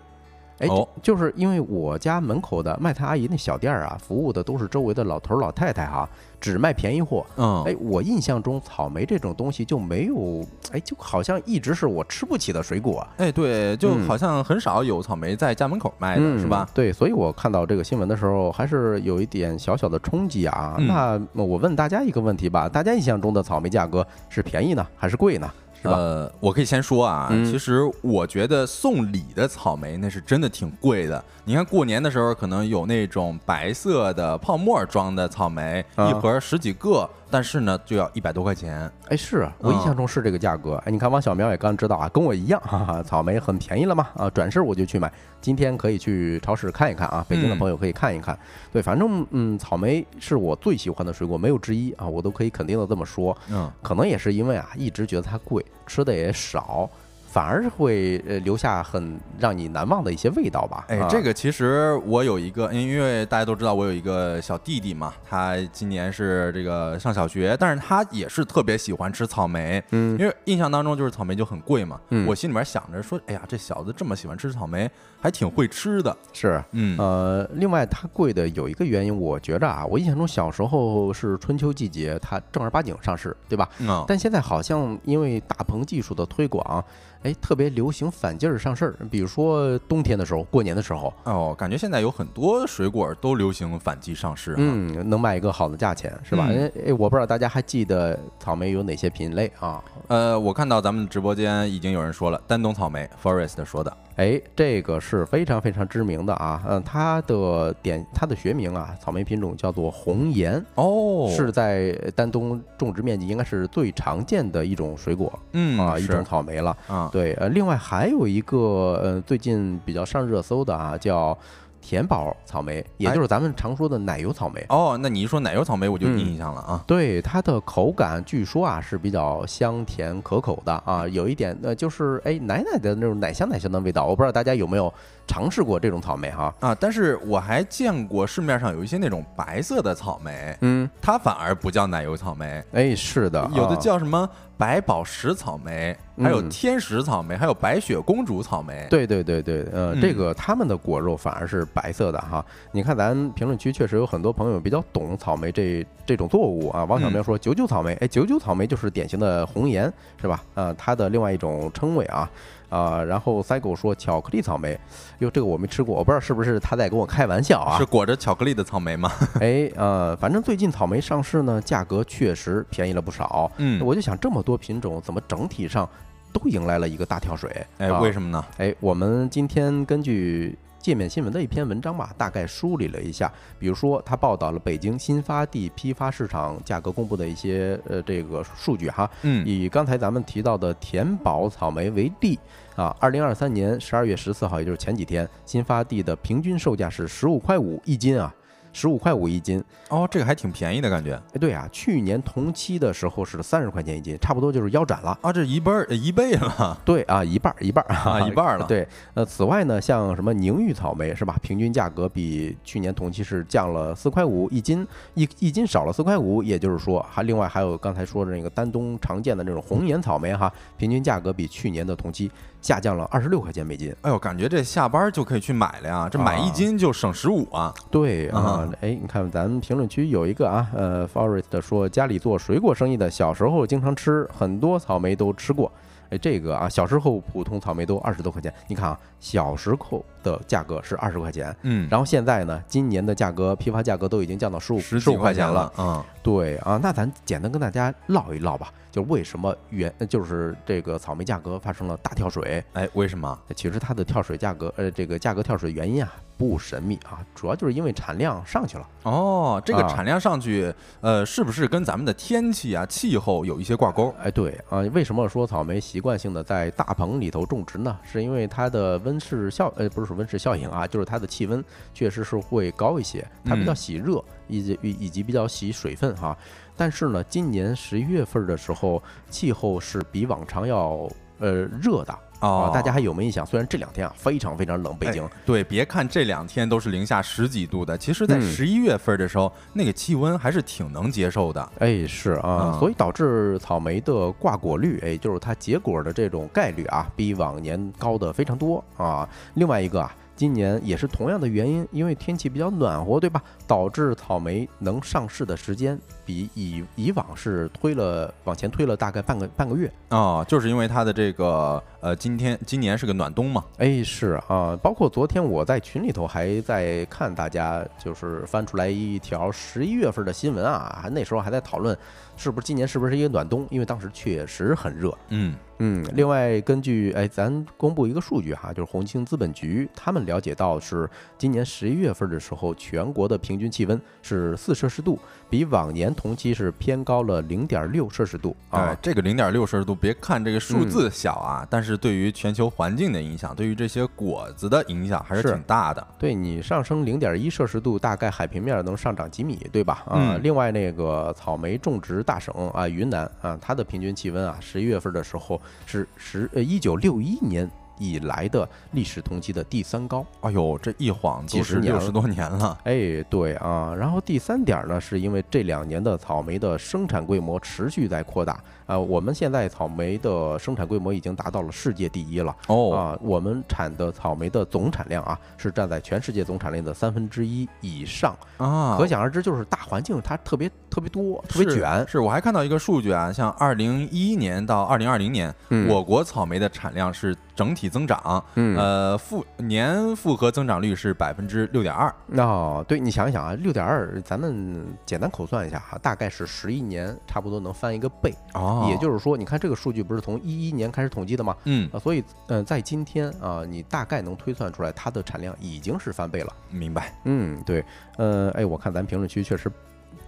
Speaker 2: 哎，
Speaker 1: 哦
Speaker 2: 就是因为我家门口的卖菜阿姨那小店儿啊，服务的都是周围的老头儿老太太哈，只卖便宜货。
Speaker 1: 嗯，
Speaker 2: 哎，我印象中草莓这种东西就没有，哎，就好像一直是我吃不起的水果。
Speaker 1: 哎，对，就
Speaker 2: 嗯
Speaker 1: 好像很少有草莓在家门口卖的，
Speaker 2: 嗯，
Speaker 1: 是吧？？
Speaker 2: 对，所以我看到这个新闻的时候，还是有一点小小的冲击啊。
Speaker 1: 嗯
Speaker 2: 那我问大家一个问题吧，大家印象中的草莓价格是便宜呢，还是贵呢？是吧？
Speaker 1: 呃，我可以先说啊，
Speaker 2: 嗯
Speaker 1: 其实我觉得送礼的草莓那是真的挺贵的。你看过年的时候，可能有那种白色的泡沫装的草莓，
Speaker 2: 啊
Speaker 1: 一盒十几个，但是呢就要一百多块钱。
Speaker 2: 哎，是啊，我印象中是这个价格。哎，你看王小苗也刚知道啊，跟我一样，哈哈，草莓很便宜了嘛，啊，转身我就去买。今天可以去超市看一看啊，北京的
Speaker 1: 嗯
Speaker 2: 朋友可以看一看。对，反正嗯，草莓是我最喜欢的水果，没有之一啊，我都可以肯定的这么说。
Speaker 1: 嗯，
Speaker 2: 可能也是因为啊，一直觉得它贵，吃的也少，反而会呃留下很让你难忘的一些味道吧。
Speaker 1: 哎
Speaker 2: 啊，
Speaker 1: 这个其实我有一个，因为大家都知道我有一个小弟弟嘛，他今年是这个上小学，但是他也是特别喜欢吃草莓，
Speaker 2: 嗯
Speaker 1: 因为印象当中就是草莓就很贵嘛，
Speaker 2: 嗯
Speaker 1: 我心里面想着说，哎呀，这小子这么喜欢吃草莓，还挺会吃的，
Speaker 2: 是。
Speaker 1: 嗯，
Speaker 2: 呃，另外它贵的有一个原因，我觉着啊，我印象中小时候是春秋季节，它正儿八经上市，对吧？
Speaker 1: 嗯，
Speaker 2: 但现在好像因为大棚技术的推广，哎，特别流行反季儿上市。比如说冬天的时候，过年的时候，
Speaker 1: 哦，感觉现在有很多水果都流行反季上市哈，
Speaker 2: 嗯，能卖一个好的价钱，是吧？哎，我不知道大家还记得草莓有哪些品类啊？
Speaker 1: 呃，我看到咱们直播间已经有人说了，丹东草莓，Forest 说的，
Speaker 2: 哎，这个是非常非常知名的啊，嗯，它的点它的学名啊，草莓品种叫做红颜，
Speaker 1: 哦。
Speaker 2: 是在丹东种植面积应该是最常见的一种水果
Speaker 1: 嗯
Speaker 2: 啊，一种草莓了。
Speaker 1: 啊，
Speaker 2: 对，呃，另外还有一个呃最近比较上热搜的啊，叫甜宝草莓，也
Speaker 1: 哎
Speaker 2: 就是咱们常说的奶油草莓。
Speaker 1: 哦，那你一说奶油草莓，我就印象了啊，
Speaker 2: 对它的口感，据说啊是比较香甜可口的啊，有一点呃就是哎奶奶的那种奶香奶香的味道。我不知道大家有没有尝试过这种草莓哈？
Speaker 1: 啊，但是我还见过市面上有一些那种白色的草莓，
Speaker 2: 嗯，
Speaker 1: 它反而不叫奶油草莓，
Speaker 2: 哎是的，
Speaker 1: 有的
Speaker 2: 啊
Speaker 1: 叫什么白宝石草莓，还有
Speaker 2: 嗯
Speaker 1: 天使草莓，还有白雪公主草莓。
Speaker 2: 对对对对，呃，
Speaker 1: 嗯
Speaker 2: 这个他们的果肉反而是白色的哈。你看咱评论区确实有很多朋友比较懂草莓这这种作物啊。王小明说九九草莓，哎，九九草莓就是典型的红颜是吧？呃，它的另外一种称谓啊。啊。然后 Cycle 说巧克力草莓，哟，这个我没吃过，我不知道是不是他在跟我开玩笑啊
Speaker 1: 是？裹着巧克力的草莓吗？
Speaker 2: 哎，呃，反正最近草莓上市呢，价格确实便宜了不少。
Speaker 1: 嗯，
Speaker 2: 我就想这么多品种，怎么整体上都迎来了一个大跳水？
Speaker 1: 哎，
Speaker 2: 啊
Speaker 1: 为什么呢？
Speaker 2: 哎，我们今天根据界面新闻的一篇文章吧，大概梳理了一下，比如说他报道了北京新发地批发市场价格公布的一些呃这个数据哈。
Speaker 1: 嗯，
Speaker 2: 以刚才咱们提到的甜宝草莓为例啊，二零二三年十二月十四号，也就是前几天，新发地的平均售价是十五块五一斤啊，十五块五一斤。
Speaker 1: 哦，这个还挺便宜的感觉
Speaker 2: 哎，对啊，去年同期的时候是三十块钱一斤，差不多就是腰斩了。
Speaker 1: 啊，这一倍儿一倍了
Speaker 2: 对啊，一半儿一半儿
Speaker 1: 啊，一半儿了。
Speaker 2: 对，呃，此外呢，像什么宁玉草莓是吧？平均价格比去年同期是降了四块五一斤，一一斤少了四块五，也就是说，还另外还有刚才说的那个丹东常见的那种红颜草莓哈，平均价格比去年的同期下降了二十六块钱每斤。
Speaker 1: 哎呦，感觉这下班就可以去买了呀，这买一
Speaker 2: 啊
Speaker 1: 斤就省十五啊。
Speaker 2: 对啊
Speaker 1: 啊，
Speaker 2: 哎，你看咱们评论区有一个啊，呃，Forest 说家里做水果生意的，小时候经常吃，很多草莓都吃过。哎，这个啊，小时候普通草莓都二十多块钱，你看啊，小时候的价格是二十块钱，
Speaker 1: 嗯，
Speaker 2: 然后现在呢，今年的价格批发价格都已经降到十五
Speaker 1: 十
Speaker 2: 十五块
Speaker 1: 钱
Speaker 2: 钱了。。
Speaker 1: 嗯，
Speaker 2: 对啊，那咱简单跟大家唠一唠吧，就是为什么原就是这个草莓价格发生了大跳水？
Speaker 1: 哎，为什么？
Speaker 2: 其实它的跳水价格，呃，这个价格跳水原因啊不神秘啊，主要就是因为产量上去了。
Speaker 1: 哦，这个
Speaker 2: 啊
Speaker 1: 产量上去，呃，是不是跟咱们的天气啊、气候有一些挂钩？
Speaker 2: 哎，对啊，为什么说草莓习惯性的在大棚里头种植呢？是因为它的温室效，呃，不是说温室效应啊，就是它的气温确实是会高一些，它比较
Speaker 1: 嗯
Speaker 2: 喜热，以及以及比较喜水分哈。但是呢，今年十一月份的时候，气候是比往常要呃热的
Speaker 1: 哦
Speaker 2: 啊。大家还有没有印象？虽然这两天啊非常非常冷，北京
Speaker 1: 哎对，别看这两天都是零下十几度的，其实，在
Speaker 2: 嗯
Speaker 1: 十一月份的时候，那个气温还是挺能接受的。
Speaker 2: 哎，是啊，
Speaker 1: 嗯
Speaker 2: 所以导致草莓的挂果率，哎，就是它结果的这种概率啊，比往年高的非常多啊。另外一个啊，今年也是同样的原因，因为天气比较暖和，对吧？导致草莓能上市的时间比以以往是推了往前推了大概半个半个月。
Speaker 1: 哦，就是因为它的这个呃，今天今年是个暖冬嘛。
Speaker 2: 哎，是啊，包括昨天我在群里头还在看大家就是翻出来一条十一月份的新闻啊，还那时候还在讨论是不是今年是不是一个暖冬，因为当时确实很热。
Speaker 1: 嗯，
Speaker 2: 嗯，另外根据哎，咱公布一个数据哈，就是红星资本局他们了解到是今年十一月份的时候，全国的平均气温是四摄氏度，比往年同期是偏高了零点六摄氏度
Speaker 1: 哎
Speaker 2: 啊。，
Speaker 1: 这个零点六摄氏度，别看这个数
Speaker 2: 嗯
Speaker 1: 字小啊，但是对于全球环境的影响，对于这些果子的影响还是
Speaker 2: 是
Speaker 1: 挺大的。
Speaker 2: 对你上升零点一摄氏度，大概海平面能上涨几米，对吧？啊，
Speaker 1: 嗯
Speaker 2: 另外那个草莓种植大省啊，云南啊，它的平均气温啊，十一月份的时候是十呃一九六一年以来的历史同期的第三高。
Speaker 1: 哎呦，这一晃
Speaker 2: 几十年了
Speaker 1: 六十多年了。
Speaker 2: 哎，对啊，然后第三点呢，是因为这两年的草莓的生产规模持续在扩大啊、我们现在草莓的生产规模已经达到了世界第一了
Speaker 1: 哦，
Speaker 2: 啊，我们产的草莓的总产量啊，是占在全世界总产量的三分之一以上，
Speaker 1: 啊，
Speaker 2: 可想而知，就是大环境它特别特别多，特别卷，
Speaker 1: 是我还看到一个数据啊，像二零一一年到二零二零年，
Speaker 2: 嗯
Speaker 1: 我国草莓的产量是整体增长，
Speaker 2: 嗯
Speaker 1: 呃，复年复合增长率是百分之六点二。
Speaker 2: 哦，对你想一想啊，六点二，咱们简单口算一下哈，大概是十一年，差不多能翻一个倍。
Speaker 1: 哦
Speaker 2: 也就是说，你看这个数据不是从一一年开始统计的吗？
Speaker 1: 嗯，
Speaker 2: 啊，所以，嗯、在今天啊，你大概能推算出来它的产量已经是翻倍了。
Speaker 1: 明白。
Speaker 2: 嗯，对，呃，哎，我看咱评论区确实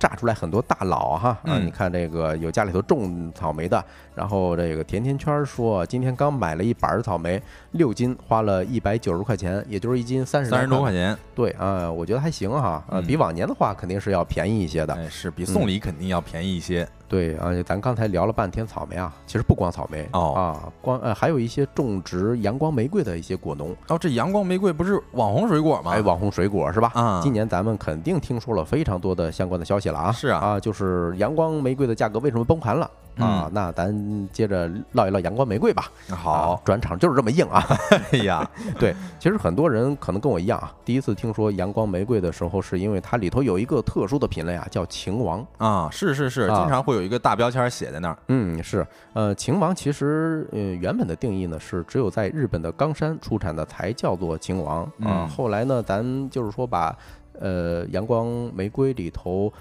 Speaker 2: 炸出来很多大佬哈啊！
Speaker 1: 嗯
Speaker 2: 你看这个有家里头种草莓的，然后这个甜甜圈儿说今天刚买了一板儿草莓，六斤花了一百九十块钱，也就是一斤三十
Speaker 1: 三十多块
Speaker 2: 钱。对啊、我觉得还行哈，呃，
Speaker 1: 嗯
Speaker 2: 比往年的话肯定是要便宜一些的。
Speaker 1: 哎，是比送礼肯定要便宜一些。
Speaker 2: 对啊，咱刚才聊了半天草莓啊，其实不光草莓
Speaker 1: 哦
Speaker 2: 啊，光呃还有一些种植阳光玫瑰的一些果农，
Speaker 1: 哦，这阳光玫瑰不是网红水果吗？
Speaker 2: 哎，网红水果是吧？
Speaker 1: 啊
Speaker 2: 今年咱们肯定听说了非常多的相关的消息了。了啊！
Speaker 1: 是啊
Speaker 2: 啊，就是阳光玫瑰的价格为什么崩盘了啊
Speaker 1: 嗯？
Speaker 2: 那咱接着唠一唠阳光玫瑰吧。啊
Speaker 1: 好，
Speaker 2: 转场就是这么硬啊！
Speaker 1: 哎呀，
Speaker 2: 对，其实很多人可能跟我一样啊，第一次听说阳光玫瑰的时候，是因为它里头有一个特殊的品类啊，叫秦王。
Speaker 1: 啊，是是是，
Speaker 2: 啊
Speaker 1: 经常会有一个大标签写在那儿。
Speaker 2: 嗯，是，呃，秦王其实呃原本的定义呢是只有在日本的冈山出产的才叫做秦王啊。
Speaker 1: 嗯
Speaker 2: 后来呢，咱就是说把呃阳光玫瑰里头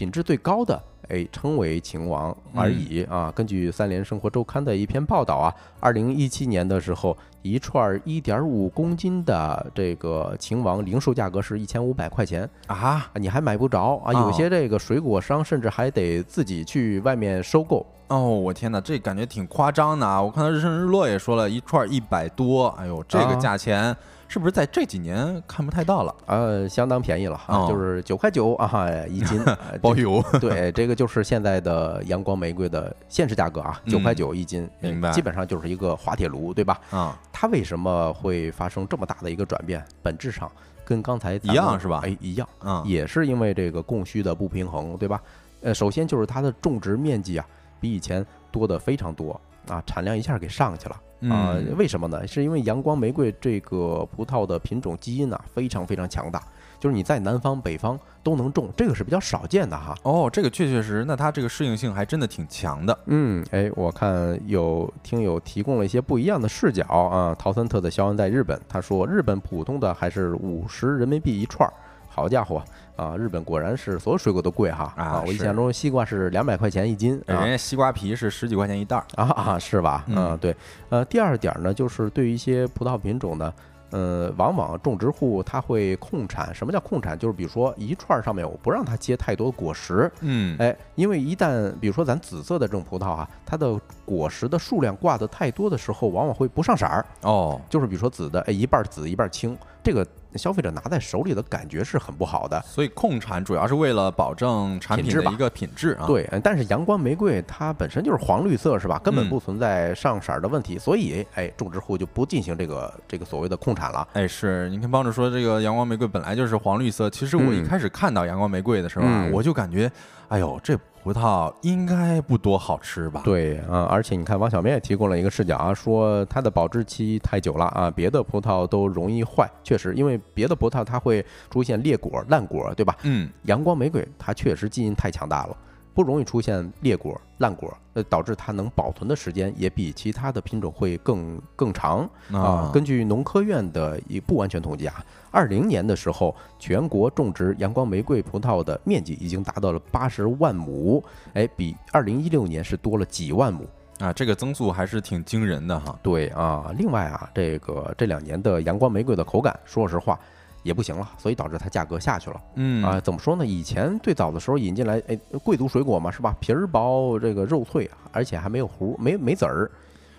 Speaker 2: 品质最高的。哎，称为秦王而已啊。根据三联生活周刊的一篇报道啊，二零一七年的时候，一串一点五公斤的这个秦王零售价格是一千五百块钱，
Speaker 1: 啊，
Speaker 2: 啊你还买不着啊。有
Speaker 1: 哦
Speaker 2: 些这个水果商甚至还得自己去外面收购。
Speaker 1: 哦，我天哪，这感觉挺夸张的啊！我看到日升日落也说了一串一百多，哎呦，这个
Speaker 2: 啊
Speaker 1: 价钱是不是在这几年看不太到了？
Speaker 2: 呃，相当便宜了啊，
Speaker 1: 哦
Speaker 2: 就是九块九啊一斤，呃
Speaker 1: 包邮
Speaker 2: 对，这个就是现在的阳光玫瑰的现实价格啊，九块九一斤，
Speaker 1: 明白
Speaker 2: 基本上就是一个滑铁卢，对吧？
Speaker 1: 啊，
Speaker 2: 它为什么会发生这么大的一个转变？本质上跟刚才
Speaker 1: 一样是吧
Speaker 2: 哎，一样，
Speaker 1: 嗯，
Speaker 2: 也是因为这个供需的不平衡，对吧？呃，首先就是它的种植面积啊，比以前多的非常多啊，产量一下给上去了。啊、
Speaker 1: 嗯
Speaker 2: 为什么呢？是因为阳光玫瑰这个葡萄的品种基因啊非常非常强大，就是你在南方、北方都能种，这个是比较少见的哈。
Speaker 1: 哦，这个确确实实，那它这个适应性还真的挺强的。
Speaker 2: 嗯，哎，我看有听友提供了一些不一样的视角啊。陶森特的肖恩在日本，他说日本普通的还是五十人民币一串儿。好家伙啊！日本果然是所有水果都贵哈
Speaker 1: 啊
Speaker 2: 我印象中西瓜是两百块钱一斤啊
Speaker 1: 人家西瓜皮是十几块钱一袋儿。
Speaker 2: 啊啊，是吧？
Speaker 1: 嗯
Speaker 2: 嗯，对。呃，第二点呢，就是对于一些葡萄品种呢，呃，往往种植户他会控产。什么叫控产？就是比如说一串儿上面我不让它结太多果实，
Speaker 1: 嗯，
Speaker 2: 哎，因为一旦比如说咱紫色的这种葡萄啊，它的果实的数量挂的太多的时候，往往会不上色儿。
Speaker 1: 哦，
Speaker 2: 就是比如说紫的，哎，一半儿紫一半儿青，这个消费者拿在手里的感觉是很不好的。
Speaker 1: 所以控产主要是为了保证产
Speaker 2: 品质
Speaker 1: 一个品质啊。，
Speaker 2: 对，呃但是阳光玫瑰它本身就是黄绿色，是吧？根本
Speaker 1: 嗯
Speaker 2: 不存在上色儿的问题，所以哎，种植户就不进行这个这个所谓的控产了。
Speaker 1: 哎，是，您看帮主说这个阳光玫瑰本来就是黄绿色，其实我一
Speaker 2: 嗯
Speaker 1: 开始看到阳光玫瑰的时候啊，
Speaker 2: 嗯
Speaker 1: 我就感觉，哎呦，这葡萄应该不多好吃吧？
Speaker 2: 对啊，而且你看王小明也提供了一个视角啊，说它的保质期太久了啊，别的葡萄都容易坏，确实，因为别的葡萄它会出现裂果、烂果，对吧？
Speaker 1: 嗯，
Speaker 2: 阳光玫瑰它确实基因太强大了，不容易出现裂果、烂果，呃，导致它能保存的时间也比其他的品种会更更长啊。根据农科院的一不完全统计啊，二零年的时候，全国种植阳光玫瑰葡萄的面积已经达到了八十万亩，哎，比二零一六年是多了几万亩。
Speaker 1: 啊，这个增速还是挺惊人的哈。
Speaker 2: 对啊，另外啊，这个这两年的阳光玫瑰的口感，说实话也不行了，所以导致它价格下去了。
Speaker 1: 嗯
Speaker 2: 啊，怎么说呢？以前最早的时候引进来，哎，贵族水果嘛，是吧？皮儿薄，这个肉脆，而且还没有核，没没籽儿。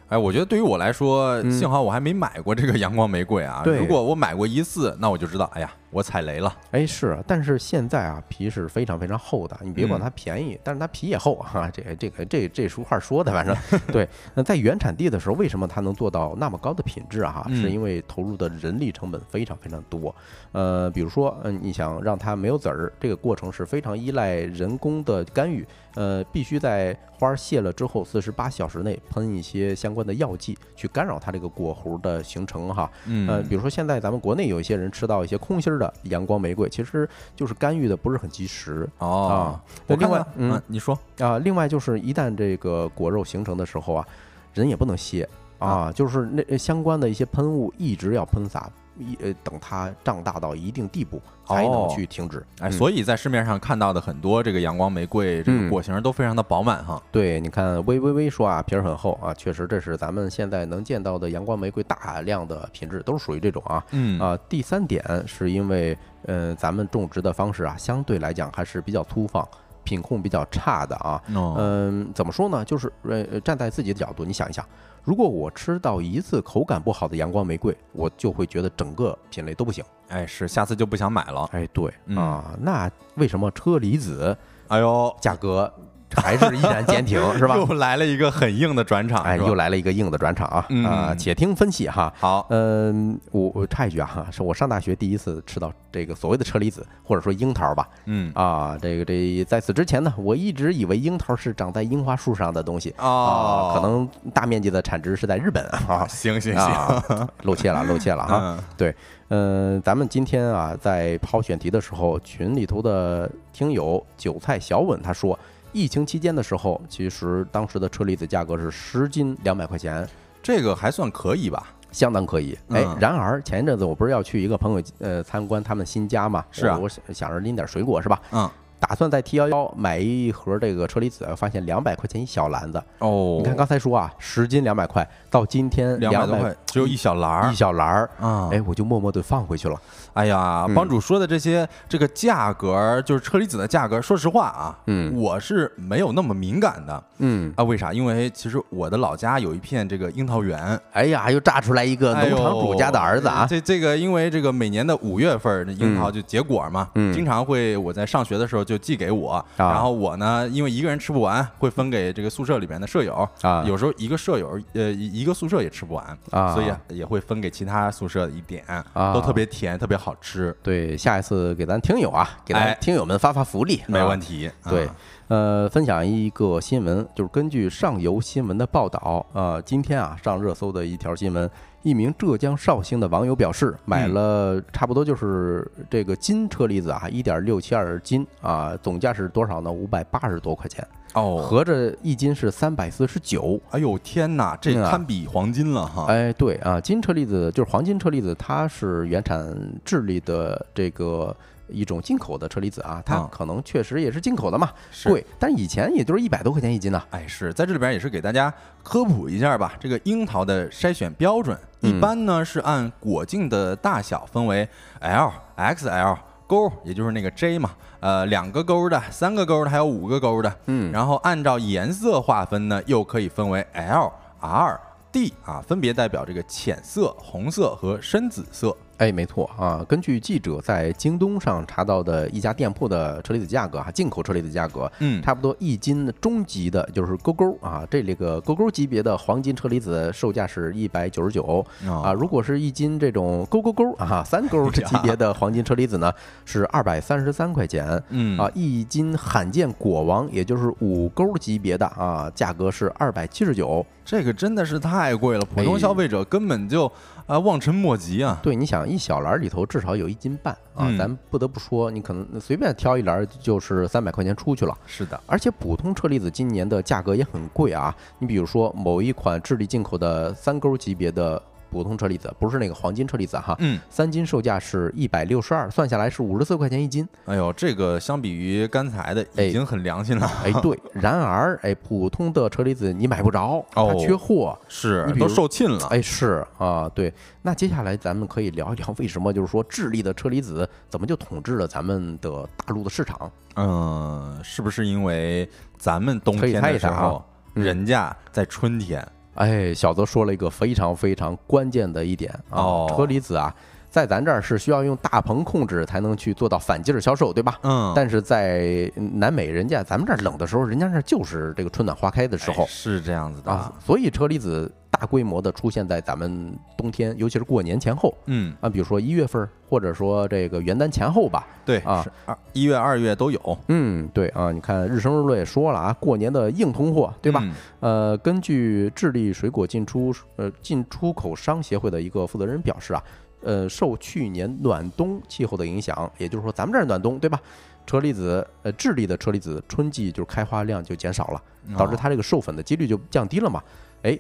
Speaker 1: 哎，我觉得对于我来说，
Speaker 2: 嗯
Speaker 1: 幸好我还没买过这个阳光玫瑰啊。
Speaker 2: 对
Speaker 1: 如果我买过一次，那我就知道，哎呀，我踩雷了。
Speaker 2: 哎，是，但是现在啊，皮是非常非常厚的。你别管
Speaker 1: 嗯
Speaker 2: 它便宜，但是它皮也厚 哈、这个这个这这俗话说的，反正对。那在原产地的时候，为什么它能做到那么高的品质啊？哈，
Speaker 1: 嗯
Speaker 2: 是因为投入的人力成本非常非常多。呃，比如说，嗯，你想让它没有籽儿，这个过程是非常依赖人工的干预。呃，必须在花儿谢了之后四十八小时内喷一些相关的药剂，去干扰它这个果核的形成哈。
Speaker 1: 嗯，
Speaker 2: 呃，比如说现在咱们国内有一些人吃到一些空心儿的阳光玫瑰，其实就是干预的不是很及时
Speaker 1: 哦
Speaker 2: 啊，
Speaker 1: 我
Speaker 2: 另外嗯。
Speaker 1: 嗯，你说，
Speaker 2: 啊。另外就是一旦这个果肉形成的时候啊，人也不能歇啊，就是那相关的一些喷雾一直要喷洒，一呃等它胀大到一定地步才能
Speaker 1: 哦
Speaker 2: 去停止。
Speaker 1: 哎，
Speaker 2: 嗯
Speaker 1: 所以在市面上看到的很多这个阳光玫瑰，这个
Speaker 2: 嗯
Speaker 1: 果形都非常的饱满哈。
Speaker 2: 对，你看微微微说啊，皮儿很厚啊，确实这是咱们现在能见到的阳光玫瑰大量的品质，都是属于这种啊。
Speaker 1: 嗯
Speaker 2: 啊，第三点是因为，呃，咱们种植的方式啊，相对来讲还是比较粗放，品控比较差的啊。
Speaker 1: 哦，
Speaker 2: 嗯，怎么说呢？就是呃，站在自己的角度，你想一想，如果我吃到一次口感不好的阳光玫瑰，我就会觉得整个品类都不行。
Speaker 1: 哎，是，下次就不想买了。
Speaker 2: 哎，对
Speaker 1: 嗯
Speaker 2: 啊，那为什么车厘子
Speaker 1: 哎呦，
Speaker 2: 价格还是依然坚挺，是吧？
Speaker 1: 又来了一个很硬的转场，
Speaker 2: 哎，又来了一个硬的转场啊！
Speaker 1: 嗯
Speaker 2: 啊，且听分析哈。
Speaker 1: 好，
Speaker 2: 嗯，我我插一句啊，哈，是我上大学第一次吃到这个所谓的车厘子，或者说樱桃吧。
Speaker 1: 嗯
Speaker 2: 啊，这个这在此之前呢，我一直以为樱桃是长在樱花树上的东西
Speaker 1: 哦
Speaker 2: 啊，可能大面积的产值是在日本啊。
Speaker 1: 行行行，
Speaker 2: 啊，露怯了，露怯了哈。
Speaker 1: 嗯
Speaker 2: 对，嗯、咱们今天啊，在抛选题的时候，群里头的听友韭菜小稳他说，疫情期间的时候，其实当时的车厘子价格是十斤两百块钱，
Speaker 1: 这个还算可以吧？
Speaker 2: 相当可以。哎
Speaker 1: 嗯，
Speaker 2: 然而前一阵子我不是要去一个朋友呃参观他们新家嘛，
Speaker 1: 是啊
Speaker 2: 我我想想着拎点水果是吧？
Speaker 1: 嗯，
Speaker 2: 打算在 T 幺幺买一盒这个车厘子，发现两百块钱一小篮子。
Speaker 1: 哦，
Speaker 2: 你看刚才说啊，十斤两百块，到今天百
Speaker 1: 两百多块，只有一小篮儿
Speaker 2: 一小篮儿，
Speaker 1: 啊！
Speaker 2: 哎，我就默默的放回去了。
Speaker 1: 哎呀，
Speaker 2: 嗯
Speaker 1: 帮主说的这些这个价格，就是车厘子的价格，说实话啊，
Speaker 2: 嗯
Speaker 1: 我是没有那么敏感的
Speaker 2: 嗯，
Speaker 1: 啊。为啥？因为其实我的老家有一片这个樱桃园，
Speaker 2: 哎呀，又炸出来一个农场主家的儿子啊！
Speaker 1: 这这个，因为这个每年的五月份儿，这樱桃就结果嘛，
Speaker 2: 嗯
Speaker 1: 经常会我在上学的时候就寄给我，
Speaker 2: 啊。
Speaker 1: 然后我呢，因为一个人吃不完，会分给这个宿舍里面的舍友。
Speaker 2: 啊。
Speaker 1: 有时候一个舍友呃一一个宿舍也吃不完
Speaker 2: 啊。
Speaker 1: 所以也会分给其他宿舍一点，
Speaker 2: 啊。
Speaker 1: 都特别甜，特别好吃，
Speaker 2: 对，下一次给咱听友啊，给咱
Speaker 1: 哎。
Speaker 2: 听友们发发福利，啊
Speaker 1: 没问题。
Speaker 2: 对。
Speaker 1: 啊，
Speaker 2: 呃，分享一个新闻，就是根据上游新闻的报道，呃，今天啊上热搜的一条新闻，一名浙江绍兴的网友表示，买
Speaker 1: 嗯
Speaker 2: 了差不多就是这个金车厘子啊，一点六七二斤啊，总价是多少呢？五百八十多块钱，
Speaker 1: 哦，
Speaker 2: 合着一斤是三百四十九。
Speaker 1: 哎呦天哪，这堪比黄金了哈！
Speaker 2: 哎，对啊，金车厘子就是黄金车厘子，它是原产智利的这个一种进口的车厘子啊，它
Speaker 1: 啊
Speaker 2: 可能确实也是进口的嘛，
Speaker 1: 是
Speaker 2: 贵，但以前也就是一百多块钱一斤呢。
Speaker 1: 哎，是在这里边也是给大家科普一下吧。这个樱桃的筛选标准，一
Speaker 2: 嗯
Speaker 1: 般呢是按果径的大小分为 L、XL 勾，也就是那个 J 嘛，呃，两个勾的、三个勾的，还有五个勾的。
Speaker 2: 嗯
Speaker 1: 然后按照颜色划分呢，又可以分为 L、R、D 啊，分别代表这个浅色、红色和深紫色。
Speaker 2: 哎，没错啊。根据记者在京东上查到的一家店铺的车厘子价格哈，进口车厘子价格，
Speaker 1: 嗯
Speaker 2: 差不多一斤中级的，就是勾勾啊，这里个勾勾级别的黄金车厘子售价是一百九十九
Speaker 1: 哦
Speaker 2: 啊。如果是一斤这种勾勾勾啊三勾这级别的黄金车厘子呢，是二百三十三块钱。
Speaker 1: 嗯
Speaker 2: 啊，一斤罕见果王，也就是五勾级别的啊，价格是二百七十九。
Speaker 1: 这个真的是太贵了，普通
Speaker 2: 哎
Speaker 1: 消费者根本就啊望尘莫及啊。
Speaker 2: 对，你想一小篮儿里头至少有一斤半啊，
Speaker 1: 嗯
Speaker 2: 咱不得不说，你可能随便挑一篮儿就是三百块钱出去了。
Speaker 1: 是的，
Speaker 2: 而且普通车厘子今年的价格也很贵啊，你比如说某一款智利进口的三勾级别的普通车厘子，不是那个黄金车厘子哈，
Speaker 1: 嗯，
Speaker 2: 三斤售价是一百六十二，算下来是五十四块钱一斤。
Speaker 1: 哎呦，这个相比于刚才的
Speaker 2: 哎
Speaker 1: 已经很良心了。
Speaker 2: 哎，对，然而哎，普通的车厘子你买不着，它
Speaker 1: 哦
Speaker 2: 缺货。
Speaker 1: 是都
Speaker 2: 你比如
Speaker 1: 售罄了。
Speaker 2: 哎，是啊，对。那接下来咱们可以聊一聊，为什么就是说智利的车厘子怎么就统治了咱们的大陆的市场？
Speaker 1: 嗯，是不是因为咱们冬天的时候，
Speaker 2: 嗯
Speaker 1: 人家在春天？
Speaker 2: 哎，小泽说了一个非常非常关键的一点啊，
Speaker 1: 哦。
Speaker 2: 车厘子啊，在咱这儿是需要用大棚控制才能去做到反季儿销售，对吧？
Speaker 1: 嗯，
Speaker 2: 但是在南美，人家咱们这儿冷的时候，人家那儿就是这个春暖花开的时候
Speaker 1: 哎是这样子的
Speaker 2: 啊，。所以车厘子大规模的出现在咱们冬天，尤其是过年前后
Speaker 1: 嗯，
Speaker 2: 啊，比如说一月份儿，或者说这个元旦前后吧。
Speaker 1: 对
Speaker 2: 啊
Speaker 1: 二一月、二月都有，
Speaker 2: 嗯，对啊，你看日升日落也说了啊，过年的硬通货，对吧？
Speaker 1: 嗯
Speaker 2: 呃，根据智利水果进出呃进出口商协会的一个负责人表示啊，呃，受去年暖冬气候的影响，也就是说咱们这儿暖冬对吧？车厘子呃，智利的车厘子春季就是开花量就减少了，导致
Speaker 1: 哦
Speaker 2: 它这个授粉的几率就降低了嘛。哎，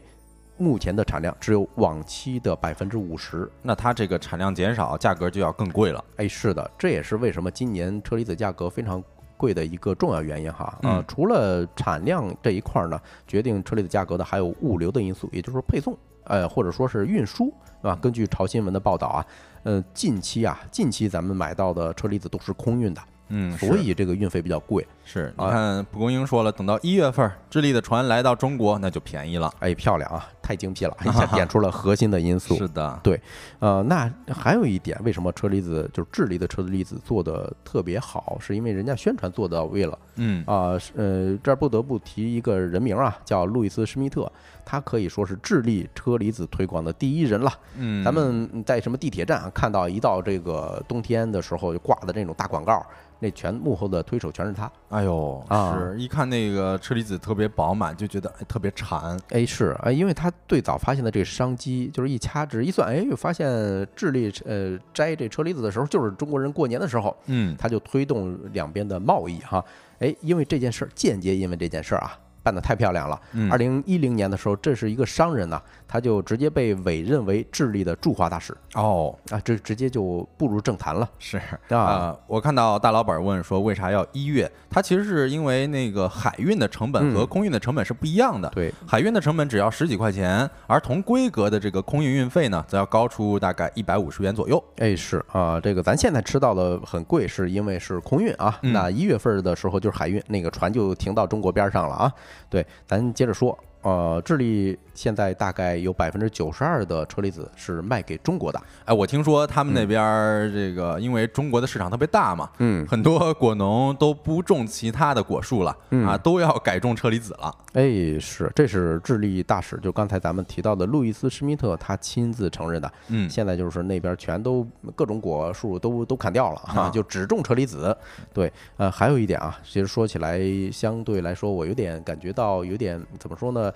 Speaker 2: 目前的产量只有往期的百分之五十。
Speaker 1: 那它这个产量减少，价格就要更贵了。
Speaker 2: 哎，是的，这也是为什么今年车厘子价格非常贵的一个重要原因哈。啊、
Speaker 1: 嗯
Speaker 2: 除了产量这一块儿呢，决定车厘子价格的还有物流的因素，也就是说配送，呃，或者说是运输，对吧？根据潮新闻的报道啊，呃，近期啊，近期咱们买到的车厘子都是空运的，
Speaker 1: 嗯，
Speaker 2: 所以这个运费比较贵。
Speaker 1: 是你
Speaker 2: 啊
Speaker 1: 看蒲公英说了，等到一月份，智利的船来到中国，那就便宜了。
Speaker 2: 哎，漂亮啊，太太精辟了，一下点出了核心的因素。
Speaker 1: 是的，
Speaker 2: 对，呃，那还有一点，为什么车厘子就是智利的车厘子做的特别好，是因为人家宣传做到位了。
Speaker 1: 嗯
Speaker 2: 啊，是呃，这儿不得不提一个人名啊，叫路易斯·施密特，他可以说是智利车厘子推广的第一人了。
Speaker 1: 嗯，
Speaker 2: 咱们在什么地铁站啊看到一到这个冬天的时候就挂的那种大广告，那全幕后的推手全是他。
Speaker 1: 哎呦，
Speaker 2: 啊
Speaker 1: 是一看那个车厘子特别饱满，就觉得哎特别馋。
Speaker 2: 哎，是哎，因为他最早发现的这个商机，就是一掐指一算，哎，又发现智利呃摘这车厘子的时候，就是中国人过年的时候，
Speaker 1: 嗯
Speaker 2: 他就推动两边的贸易哈。哎，因为这件事儿，间接因为这件事儿啊，办得太漂亮了。
Speaker 1: 嗯
Speaker 2: 二零一零年的时候，这是一个商人呢、他就直接被委任为智利的驻华大使
Speaker 1: 哦，
Speaker 2: 啊，这直接就步入政坛了
Speaker 1: 是
Speaker 2: 啊。
Speaker 1: 呃，我看到大老板问说为啥要一月？它其实是因为那个海运的成本和
Speaker 2: 嗯
Speaker 1: 空运的成本是不一样的。
Speaker 2: 对，
Speaker 1: 海运的成本只要十几块钱，而同规格的这个空运运费呢，则要高出大概一百五十元左右。
Speaker 2: 哎，是啊，这个咱现在吃到的很贵，是因为是空运啊。
Speaker 1: 嗯
Speaker 2: 那一月份的时候就是海运，那个船就停到中国边上了啊。对，咱接着说，呃，智力现在大概有百分之九十二的车厘子是卖给中国的。
Speaker 1: 哎，我听说他们那边儿这个，因为中国的市场特别大嘛，
Speaker 2: 嗯
Speaker 1: 很多果农都不种其他的果树了，
Speaker 2: 嗯
Speaker 1: 啊，都要改种车厘子了。
Speaker 2: 哎，是，这是智利大使，就刚才咱们提到的路易斯·施密特，他亲自承认的。
Speaker 1: 嗯，
Speaker 2: 现在就是那边全都各种果树都都砍掉了哈、
Speaker 1: 啊
Speaker 2: 就只种车厘子。对，呃，还有一点啊，其实说起来，相对来说，我有点感觉到有点怎么说呢？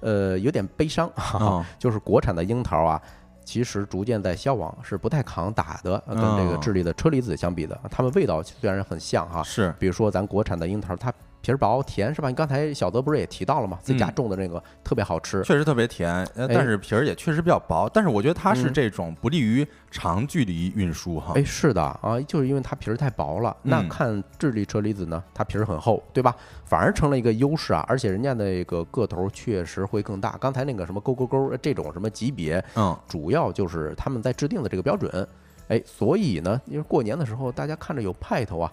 Speaker 2: 呃，有点悲伤，就是国产的樱桃啊。其实逐渐在消亡，是不太抗打的，呃跟这个
Speaker 1: 哦
Speaker 2: 智利的车厘子相比的，它们味道虽然很像哈，
Speaker 1: 是，
Speaker 2: 比如说咱国产的樱桃，它皮儿薄甜是吧？你刚才小泽不是也提到了吗？自家
Speaker 1: 嗯
Speaker 2: 种的那个特别好吃。
Speaker 1: 确实特别甜，但是皮儿也确实比较薄。但是我觉得它是
Speaker 2: 嗯
Speaker 1: 这种不利于长距离运输哈。
Speaker 2: 哎，是的啊，就是因为它皮儿太薄了。那
Speaker 1: 嗯
Speaker 2: 看智利车厘子呢，它皮儿很厚，对吧？反而成了一个优势啊，而且人家那个个头确实会更大。刚才那个什么勾勾勾这种什么级别，
Speaker 1: 嗯，
Speaker 2: 主要就是他们在制定的这个标准。哎，所以呢，因为过年的时候大家看着有派头啊，